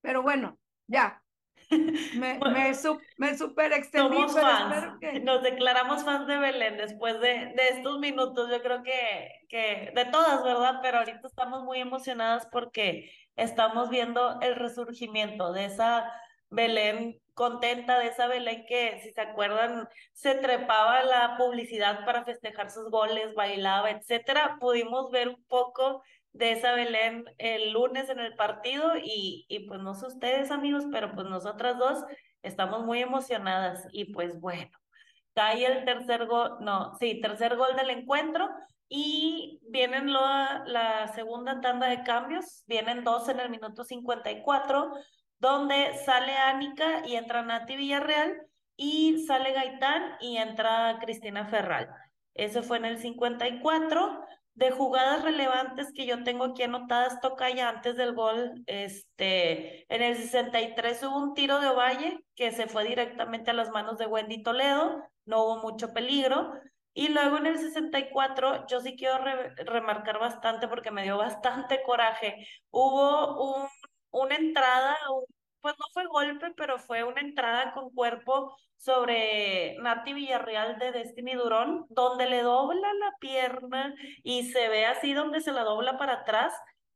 Speaker 2: pero bueno, ya. Me, me, me super extendí,
Speaker 1: Somos fans. Nos declaramos fans de Belén después de, de estos minutos. Yo creo que, que de todas, ¿verdad? Pero ahorita estamos muy emocionadas porque estamos viendo el resurgimiento de esa Belén contenta de esa Belén que, si se acuerdan, se trepaba la publicidad para festejar sus goles, bailaba, etcétera. Pudimos ver un poco de esa Belén el lunes en el partido y, y pues no sé ustedes amigos, pero pues nosotras dos estamos muy emocionadas y pues bueno, cae el tercer gol, no, sí, tercer gol del encuentro y vienen la segunda tanda de cambios, vienen dos en el minuto 54 donde sale Ánica y entra Nati Villarreal y sale Gaitán y entra Cristina Ferral. Eso fue en el 54. De jugadas relevantes que yo tengo aquí anotadas, toca ya antes del gol, este, en el 63 hubo un tiro de Ovalle que se fue directamente a las manos de Wendy Toledo, no hubo mucho peligro. Y luego en el 64, yo sí quiero remarcar bastante porque me dio bastante coraje. Hubo un una entrada, pues no fue golpe, pero fue una entrada con cuerpo sobre Nati Villarreal de Destiny Durón, donde le dobla la pierna y se ve así donde se la dobla para atrás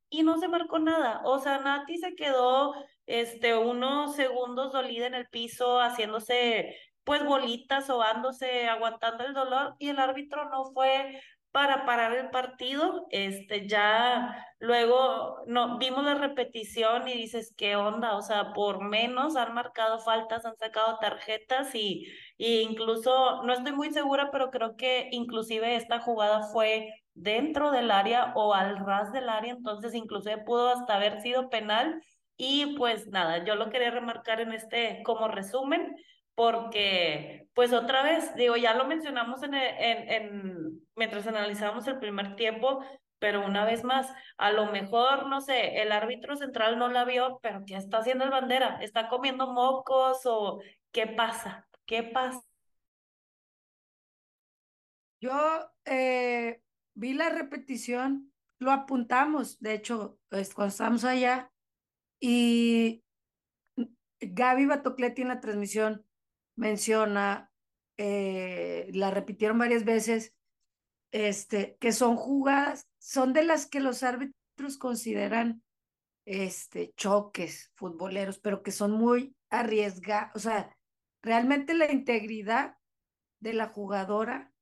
Speaker 1: y no se marcó nada. O sea, Nati se quedó este, unos segundos dolida en el piso, haciéndose pues bolitas, sobándose, aguantando el dolor y el árbitro no fue para parar el partido. Este, ya luego no, vimos la repetición y dices, ¿qué onda? O sea, por menos han marcado faltas, han sacado tarjetas y, y incluso, no estoy muy segura, pero creo que inclusive esta jugada fue dentro del área o al ras del área, entonces inclusive pudo hasta haber sido penal. Y pues nada, yo lo quería remarcar en este como resumen porque pues otra vez, digo, ya lo mencionamos en, mientras analizábamos el primer tiempo, pero una vez más, a lo mejor, no sé, el árbitro central no la vio, pero ¿qué está haciendo el bandera? ¿Está comiendo mocos o qué pasa? ¿Qué pasa?
Speaker 2: Yo eh, vi la repetición, lo apuntamos, de hecho, pues, cuando estábamos allá, y Gaby Batocletti en la transmisión menciona, eh, la repitieron varias veces, este, que son jugadas, son de las que los árbitros consideran este, choques futboleros, pero que son muy arriesgados, o sea, realmente la integridad de la jugadora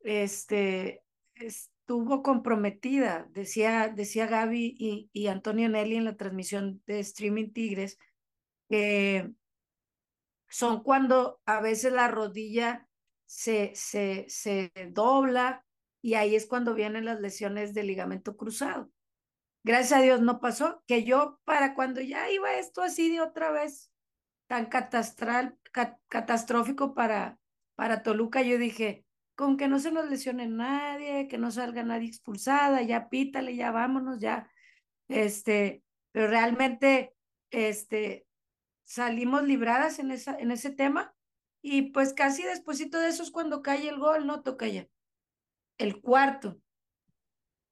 Speaker 2: este, estuvo comprometida, decía, decía Gaby y, y Antonio Nelly en la transmisión de Streaming Tigres, que son cuando a veces la rodilla se, se, se dobla y ahí es cuando vienen las lesiones del ligamento cruzado. Gracias a Dios no pasó, que yo para cuando ya iba esto así de otra vez tan catastral, catastrófico para, para Toluca, yo dije, con que no se nos lesione nadie, que no salga nadie expulsada, ya pítale, ya vámonos, ya, este, pero realmente, este, salimos libradas en, esa, en ese tema y pues casi despuesito de eso es cuando cae el gol, ¿no, toca ya El cuarto.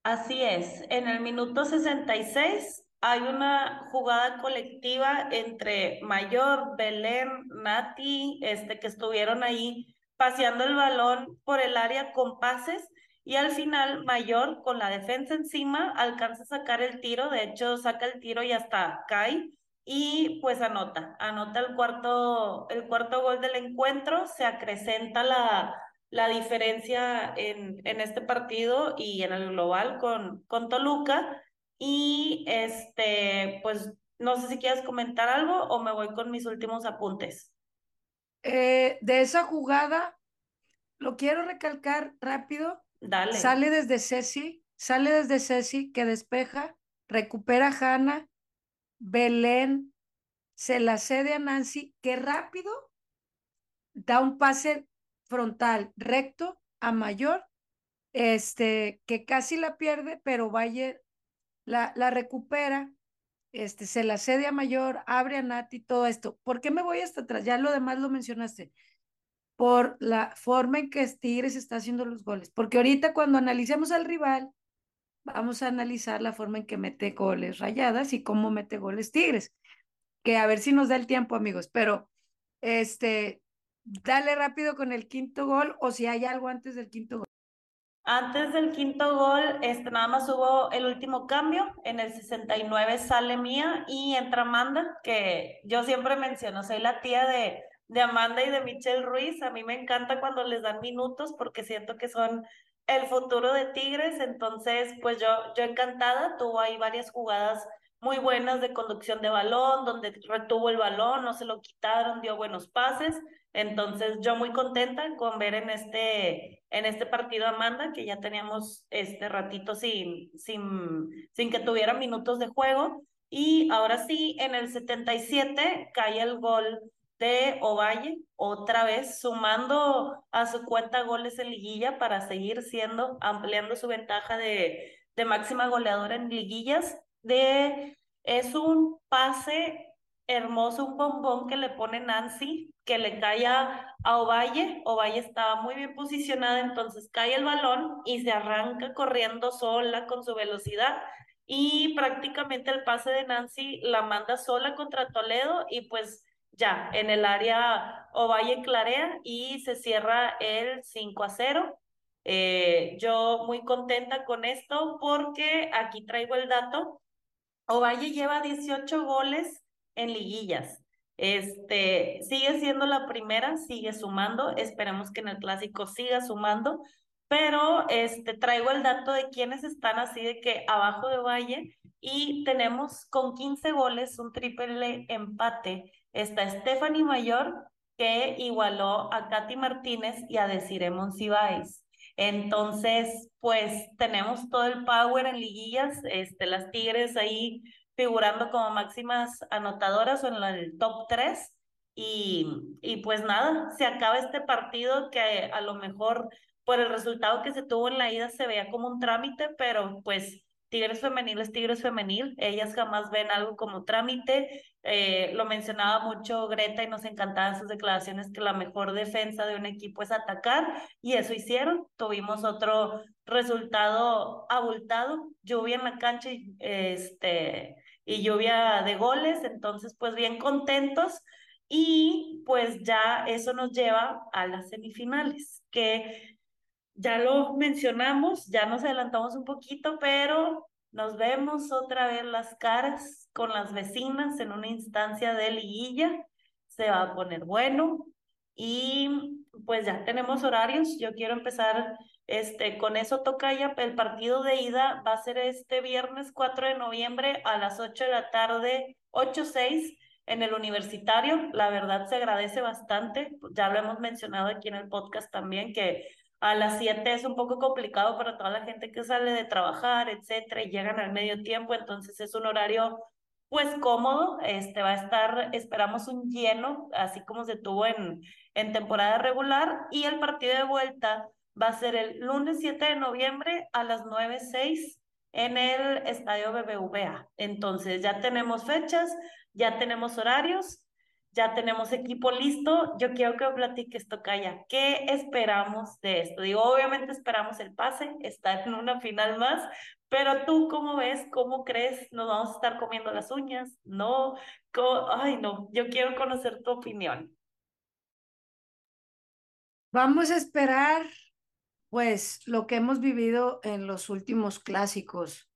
Speaker 1: Así es, en el minuto 66 hay una jugada colectiva entre Mayor, Belén, Nati, este, que estuvieron ahí paseando el balón por el área con pases y al final Mayor con la defensa encima alcanza a sacar el tiro, de hecho saca el tiro y hasta cae y pues anota, anota el cuarto, el cuarto gol del encuentro, se acrecenta la, la diferencia en, en este partido y en el global con, con Toluca. Y este, pues no sé si quieres comentar algo o me voy con mis últimos apuntes.
Speaker 2: Eh, de esa jugada, lo quiero recalcar rápido.
Speaker 1: Dale.
Speaker 2: Sale desde Ceci, sale desde Ceci que despeja, recupera a Hanna, Belén se la cede a Nancy, que rápido da un pase frontal recto a Mayor, este, que casi la pierde, pero Valle la, la recupera, este, se la cede a Mayor, abre a Nati, todo esto. ¿Por qué me voy hasta atrás? Ya lo demás lo mencionaste. Por la forma en que Tigres está haciendo los goles. Porque ahorita cuando analicemos al rival, vamos a analizar la forma en que mete goles rayadas y cómo mete goles Tigres. Que a ver si nos da el tiempo, amigos. Pero, este, dale rápido con el quinto gol o si hay algo antes del quinto gol.
Speaker 1: Antes del quinto gol, este, nada más hubo el último cambio. En el 69 sale Mía y entra Amanda, que yo siempre menciono, soy la tía de, de Amanda y de Michelle Ruiz. A mí me encanta cuando les dan minutos porque siento que son el futuro de Tigres, entonces pues yo, yo encantada, tuvo ahí varias jugadas muy buenas de conducción de balón, donde retuvo el balón, no se lo quitaron, dio buenos pases, entonces yo muy contenta con ver en este, en este partido a Amanda, que ya teníamos este ratito sin, sin, sin que tuviera minutos de juego, y ahora sí, en el 77 cae el gol de Ovalle, otra vez sumando a su cuenta goles en liguilla para seguir siendo, ampliando su ventaja de, de máxima goleadora en liguillas. De, es un pase hermoso, un bombón que le pone Nancy, que le cae a, Ovalle. Ovalle estaba muy bien posicionada, entonces cae el balón y se arranca corriendo sola con su velocidad. Y prácticamente el pase de Nancy la manda sola contra Toledo y pues ya en el área Ovalle Clarea y se cierra el 5 a 0. Eh, yo muy contenta con esto porque aquí traigo el dato. Ovalle lleva 18 goles en liguillas. Este, sigue siendo la primera, sigue sumando. Esperemos que en el clásico siga sumando. Pero este, traigo el dato de quienes están así de que abajo de Valle y tenemos con 15 goles un triple empate Está Stephanie Mayor, que igualó a Katy Martínez y a Desiree Monsiváis. Entonces, pues tenemos todo el power en liguillas, este, las Tigres ahí figurando como máximas anotadoras o en el top 3. Y, y pues nada, se acaba este partido que a lo mejor por el resultado que se tuvo en la ida se veía como un trámite, pero pues Tigres femenil es Tigres femenil, ellas jamás ven algo como trámite. Eh, lo mencionaba mucho Greta y nos encantaban sus declaraciones que la mejor defensa de un equipo es atacar y eso hicieron. Tuvimos otro resultado abultado, lluvia en la cancha y, este, y lluvia de goles, entonces pues bien contentos y pues ya eso nos lleva a las semifinales, que ya lo mencionamos, ya nos adelantamos un poquito, pero nos vemos otra vez las caras con las vecinas en una instancia de liguilla. Se va a poner bueno y pues ya tenemos horarios. Yo quiero empezar este, con eso toca ya. El partido de ida va a ser este viernes 4 de noviembre a las 8 de la tarde, 8-6 en el universitario. La verdad se agradece bastante. Ya lo hemos mencionado aquí en el podcast también, que a las 7 es un poco complicado para toda la gente que sale de trabajar, etcétera, y llegan al medio tiempo, entonces es un horario pues cómodo, este va a estar, esperamos un lleno, así como se tuvo en, en temporada regular, y el partido de vuelta va a ser el lunes 7 de noviembre a las 9.06 en el estadio BBVA. Entonces ya tenemos fechas, ya tenemos horarios, ya tenemos equipo listo. Yo quiero que platiques, Tocaya, ¿qué esperamos de esto? Digo, obviamente esperamos el pase, estar en una final más, pero tú, ¿cómo ves? ¿Cómo crees? ¿Nos vamos a estar comiendo las uñas? No, ay, no, yo quiero conocer tu opinión.
Speaker 2: Vamos a esperar, pues, lo que hemos vivido en los últimos clásicos.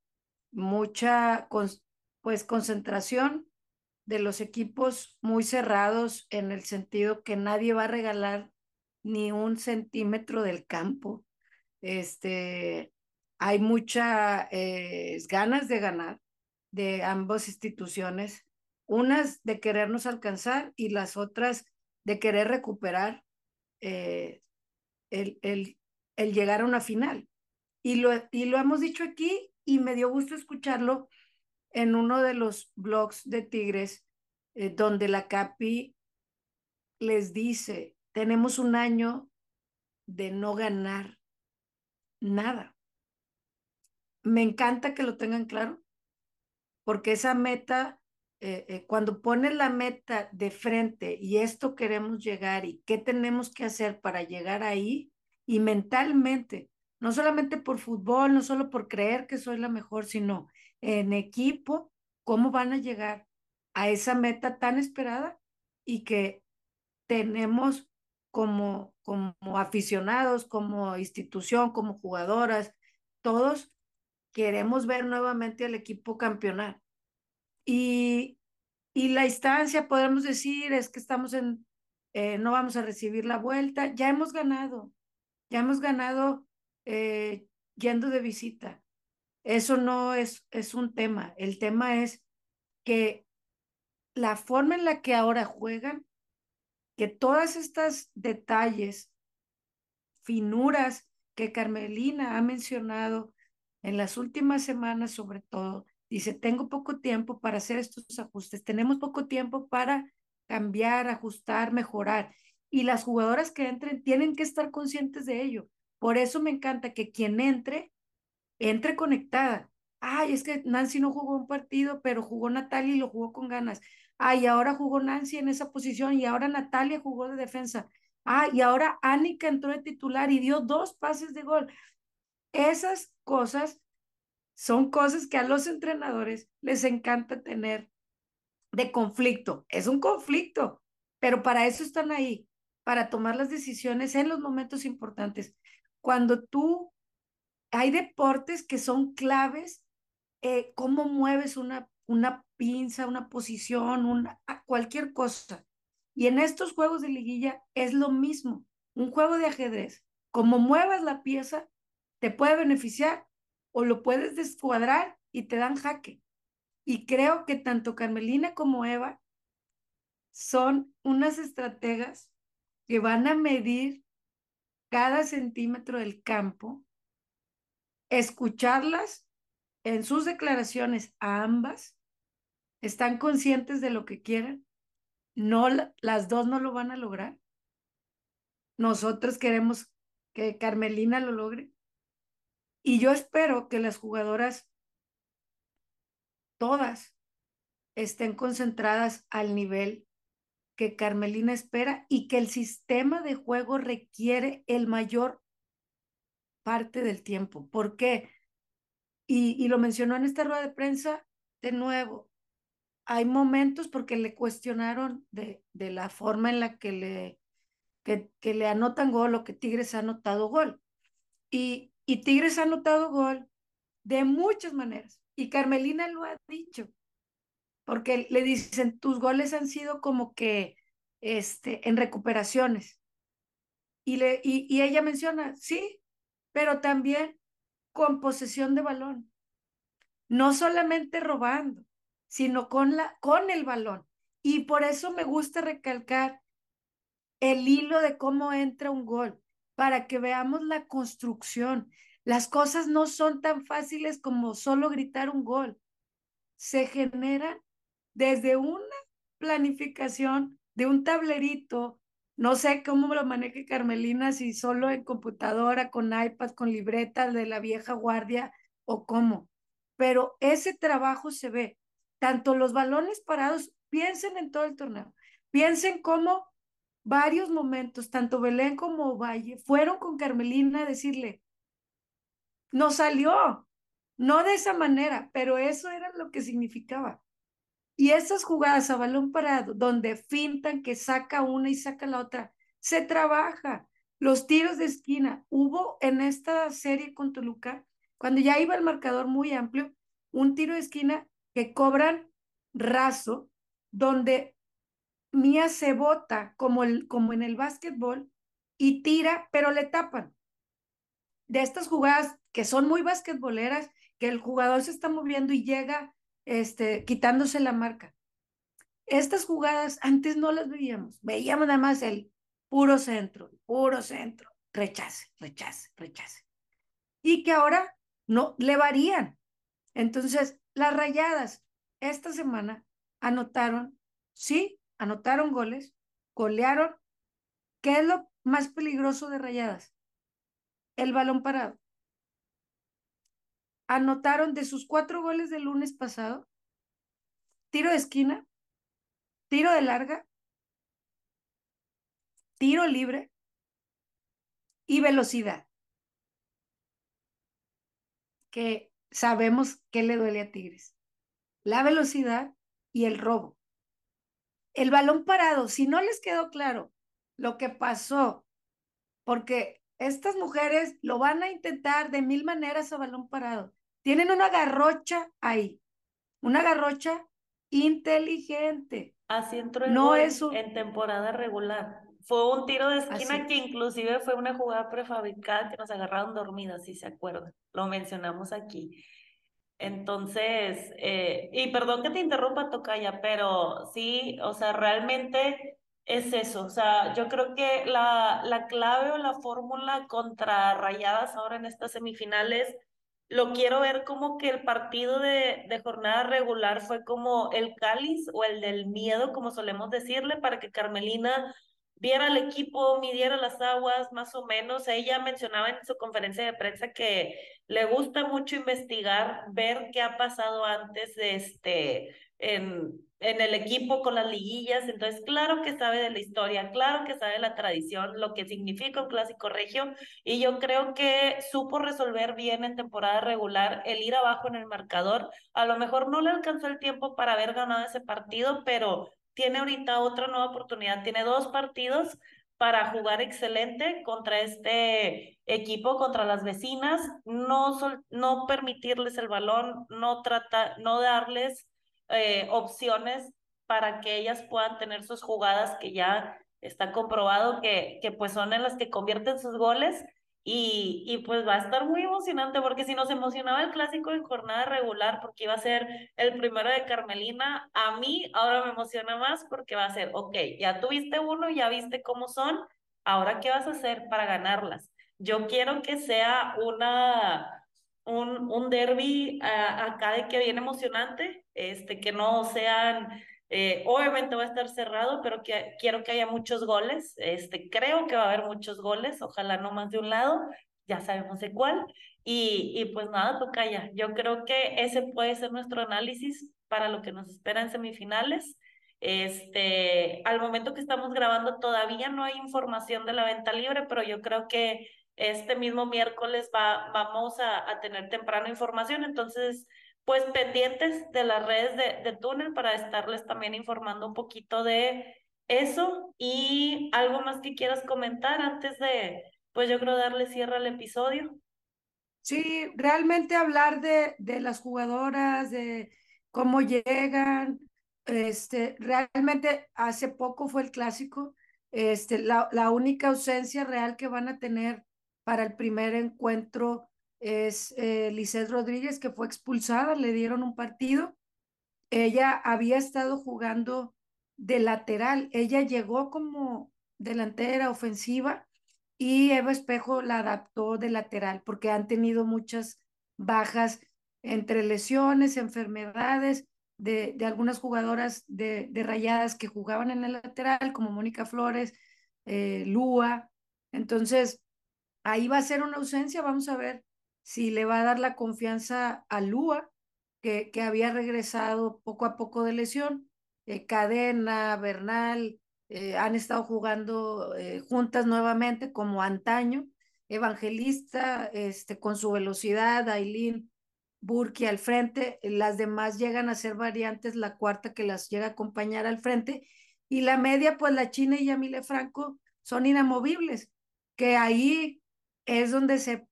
Speaker 2: Mucha, pues, concentración de los equipos muy cerrados en el sentido que nadie va a regalar ni un centímetro del campo. Este, hay muchas eh, ganas de ganar de ambas instituciones, unas de querernos alcanzar y las otras de querer recuperar eh, el, el, el, llegar a una final. Y lo, y lo hemos dicho aquí y me dio gusto escucharlo en uno de los blogs de Tigres, eh, donde la CAPI les dice, tenemos un año de no ganar nada me encanta que lo tengan claro, porque esa meta, eh, eh, cuando pones la meta de frente y esto queremos llegar y qué tenemos que hacer para llegar ahí, y mentalmente, no solamente por fútbol, no solo por creer que soy la mejor, sino en equipo, cómo van a llegar a esa meta tan esperada y que tenemos como, como aficionados, como institución, como jugadoras, todos queremos ver nuevamente al equipo campeonar. Y, y la instancia, podemos decir, es que estamos en, eh, no vamos a recibir la vuelta, ya hemos ganado, ya hemos ganado eh, yendo de visita. Eso no es, es un tema, el tema es que la forma en la que ahora juegan, que todas estas detalles, finuras que Carmelina ha mencionado, en las últimas semanas sobre todo, dice, tengo poco tiempo para hacer estos ajustes, tenemos poco tiempo para cambiar, ajustar, mejorar. Y las jugadoras que entren tienen que estar conscientes de ello. Por eso me encanta que quien entre, entre conectada. Ay, es que Nancy no jugó un partido, pero jugó Natalia y lo jugó con ganas. Ay, ahora jugó Nancy en esa posición y ahora Natalia jugó de defensa. Ah, y ahora Anika entró de titular y dio dos pases de gol. Esas cosas son cosas que a los entrenadores les encanta tener de conflicto. Es un conflicto, pero para eso están ahí, para tomar las decisiones en los momentos importantes. Cuando tú, hay deportes que son claves, eh, cómo mueves una, una pinza, una posición, una, cualquier cosa. Y en estos juegos de liguilla es lo mismo. Un juego de ajedrez, como muevas la pieza, te puede beneficiar o lo puedes descuadrar y te dan jaque. Y creo que tanto Carmelina como Eva son unas estrategas que van a medir cada centímetro del campo, escucharlas en sus declaraciones a ambas, están conscientes de lo que quieren, no las dos no lo van a lograr. Nosotros queremos que Carmelina lo logre y yo espero que las jugadoras, todas, estén concentradas al nivel que Carmelina espera y que el sistema de juego requiere el mayor parte del tiempo. ¿Por qué? Y, y lo mencionó en esta rueda de prensa de nuevo. Hay momentos porque le cuestionaron de, de la forma en la que le, que, que le anotan gol o que Tigres ha anotado gol. Y, y Tigres ha anotado gol de muchas maneras. Y Carmelina lo ha dicho, porque le dicen, tus goles han sido como que este, en recuperaciones. Y, le, y, y ella menciona, sí, pero también con posesión de balón. No solamente robando, sino con, la, con el balón. Y por eso me gusta recalcar el hilo de cómo entra un gol, para que veamos la construcción. Las cosas no son tan fáciles como solo gritar un gol. Se genera desde una planificación de un tablerito, no sé cómo lo maneje Carmelina, si solo en computadora, con iPad, con libretas de la vieja guardia o cómo. Pero ese trabajo se ve. Tanto los balones parados, piensen en todo el torneo, piensen cómo varios momentos, tanto Belén como Valle, fueron con Carmelina a decirle, no salió, no de esa manera, pero eso era lo que significaba. Y esas jugadas a balón parado, donde fintan que saca una y saca la otra, se trabaja. Los tiros de esquina, hubo en esta serie con Toluca, cuando ya iba el marcador muy amplio, un tiro de esquina que cobran raso, donde Mía se bota como, el, como en el básquetbol y tira, pero le tapan. De estas jugadas que son muy basquetboleras, que el jugador se está moviendo y llega este, quitándose la marca. Estas jugadas antes no las veíamos, veíamos nada más el puro centro, puro centro, rechace, rechace, rechace. Y que ahora no le varían. Entonces, las rayadas esta semana anotaron, sí, anotaron goles, golearon. ¿Qué es lo más peligroso de rayadas? El balón parado anotaron de sus cuatro goles del lunes pasado, tiro de esquina, tiro de larga, tiro libre y velocidad. Que sabemos que le duele a Tigres. La velocidad y el robo. El balón parado, si no les quedó claro lo que pasó, porque estas mujeres lo van a intentar de mil maneras a balón parado. Tienen una garrocha ahí, una garrocha inteligente.
Speaker 1: Así entró el no es en temporada regular. Fue un tiro de esquina que inclusive fue una jugada prefabricada que nos agarraron dormidas, si se acuerdan. Lo mencionamos aquí. Entonces, eh, y perdón que te interrumpa, Tocaya, pero sí, o sea, realmente es eso. O sea, yo creo que la, la clave o la fórmula contra Rayadas ahora en estas semifinales lo quiero ver como que el partido de, de, jornada regular fue como el cáliz o el del miedo, como solemos decirle, para que Carmelina viera el equipo, midiera las aguas, más o menos. Ella mencionaba en su conferencia de prensa que le gusta mucho investigar, ver qué ha pasado antes de este, en, en el equipo con las liguillas, entonces claro que sabe de la historia, claro que sabe de la tradición, lo que significa un clásico regio, y yo creo que supo resolver bien en temporada regular el ir abajo en el marcador. A lo mejor no le alcanzó el tiempo para haber ganado ese partido, pero tiene ahorita otra nueva oportunidad, tiene dos partidos para jugar excelente contra este equipo, contra las vecinas, no, no permitirles el balón, no trata, no darles eh, opciones para que ellas puedan tener sus jugadas que ya está comprobado que, que pues son en las que convierten sus goles y, y pues va a estar muy emocionante porque si nos emocionaba el clásico en jornada regular porque iba a ser el primero de Carmelina, a mí ahora me emociona más porque va a ser, ok, ya tuviste uno, ya viste cómo son, ahora qué vas a hacer para ganarlas. Yo quiero que sea una un, un derby acá de que viene emocionante, este, que no sean, eh, obviamente va a estar cerrado, pero que quiero que haya muchos goles, este, creo que va a haber muchos goles, ojalá no más de un lado, ya sabemos de cuál, y, y pues nada, Tocaya, yo creo que ese puede ser nuestro análisis para lo que nos espera en semifinales. Este, al momento que estamos grabando todavía no hay información de la venta libre, pero yo creo que este mismo miércoles va, vamos a, tener temprano información, entonces pues pendientes de las redes de, de Túnel para estarles también informando un poquito de eso y algo más que quieras comentar antes de, pues yo creo darle cierre al episodio.
Speaker 2: Sí, realmente hablar de, de las jugadoras, de cómo llegan, este, realmente hace poco fue el clásico, este, la, la única ausencia real que van a tener para el primer encuentro es eh, Rodríguez, que fue expulsada, le dieron un partido. Ella había estado jugando de lateral. Ella llegó como delantera ofensiva y Eva Espejo la adaptó de lateral porque han tenido muchas bajas entre lesiones, enfermedades de, de algunas jugadoras de, de, rayadas que jugaban en el lateral, como Mónica Flores, eh, Lua. Entonces, ahí va a ser una ausencia. Vamos a ver si le va a dar la confianza a Lua, que, que había regresado poco a poco de lesión. Eh, Cadena, Bernal, eh, han estado jugando eh, juntas nuevamente como antaño. Evangelista, este, con su velocidad, Aileen Burki al frente, las demás llegan a ser variantes, la cuarta que las llega a acompañar al frente, y la media, pues la China y Yamile Franco son inamovibles, que ahí es donde se,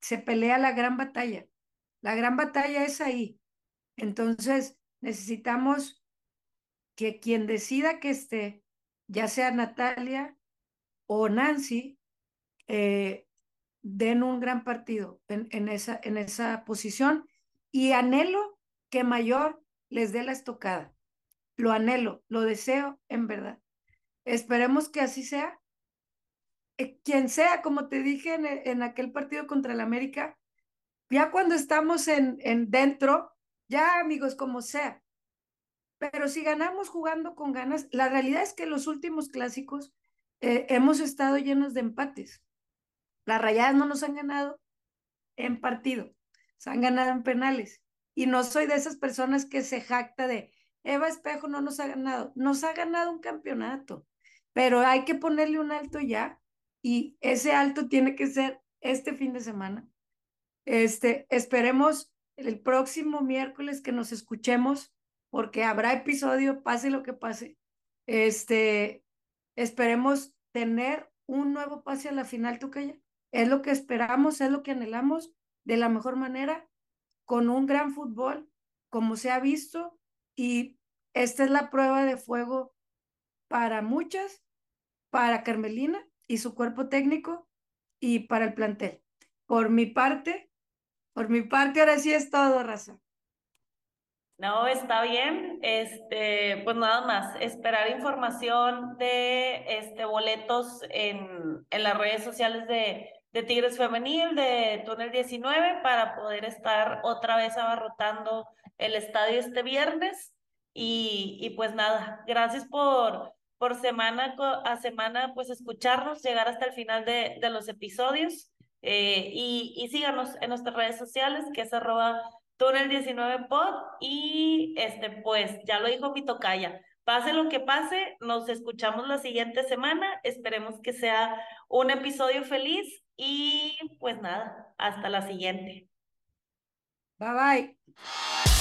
Speaker 2: se pelea la gran batalla. La gran batalla es ahí. Entonces, necesitamos que quien decida que esté, ya sea Natalia o Nancy, eh, den un gran partido en, en, esa, en esa posición y anhelo que Mayor les dé la estocada. Lo anhelo, lo deseo en verdad. Esperemos que así sea. Eh, quien sea, como te dije en, en, aquel partido contra el América, ya cuando estamos en, en dentro, ya amigos, como sea. Pero si ganamos jugando con ganas, la realidad es que los últimos clásicos eh, hemos estado llenos de empates. Las rayadas no nos han ganado en partido, se han ganado en penales. Y no soy de esas personas que se jacta de, Eva Espejo no nos ha ganado, nos ha ganado un campeonato, pero hay que ponerle un alto ya y ese alto tiene que ser este fin de semana. Este, esperemos el próximo miércoles que nos escuchemos porque habrá episodio, pase lo que pase. Este, esperemos tener un nuevo pase a la final, Tucaya. Es lo que esperamos, es lo que anhelamos de la mejor manera, con un gran fútbol, como se ha visto, y esta es la prueba de fuego para muchas, para Carmelina y su cuerpo técnico y para el plantel. Por mi parte, por mi parte, ahora sí es todo, raza.
Speaker 1: No, está bien. Este, pues nada más, esperar información de este boletos en, en las redes sociales de, de Tigres Femenil, de Túnel 19, para poder estar otra vez abarrotando el estadio este viernes. Y, y pues nada, gracias por, por semana a semana, pues escucharnos, llegar hasta el final de, de los episodios. Eh, y, y síganos en nuestras redes sociales, que es arroba túnel 19 pod. Y este, pues ya lo dijo mi tocaya. Pase lo que pase, nos escuchamos la siguiente semana. Esperemos que sea un episodio feliz y pues nada, hasta la siguiente.
Speaker 2: Bye bye.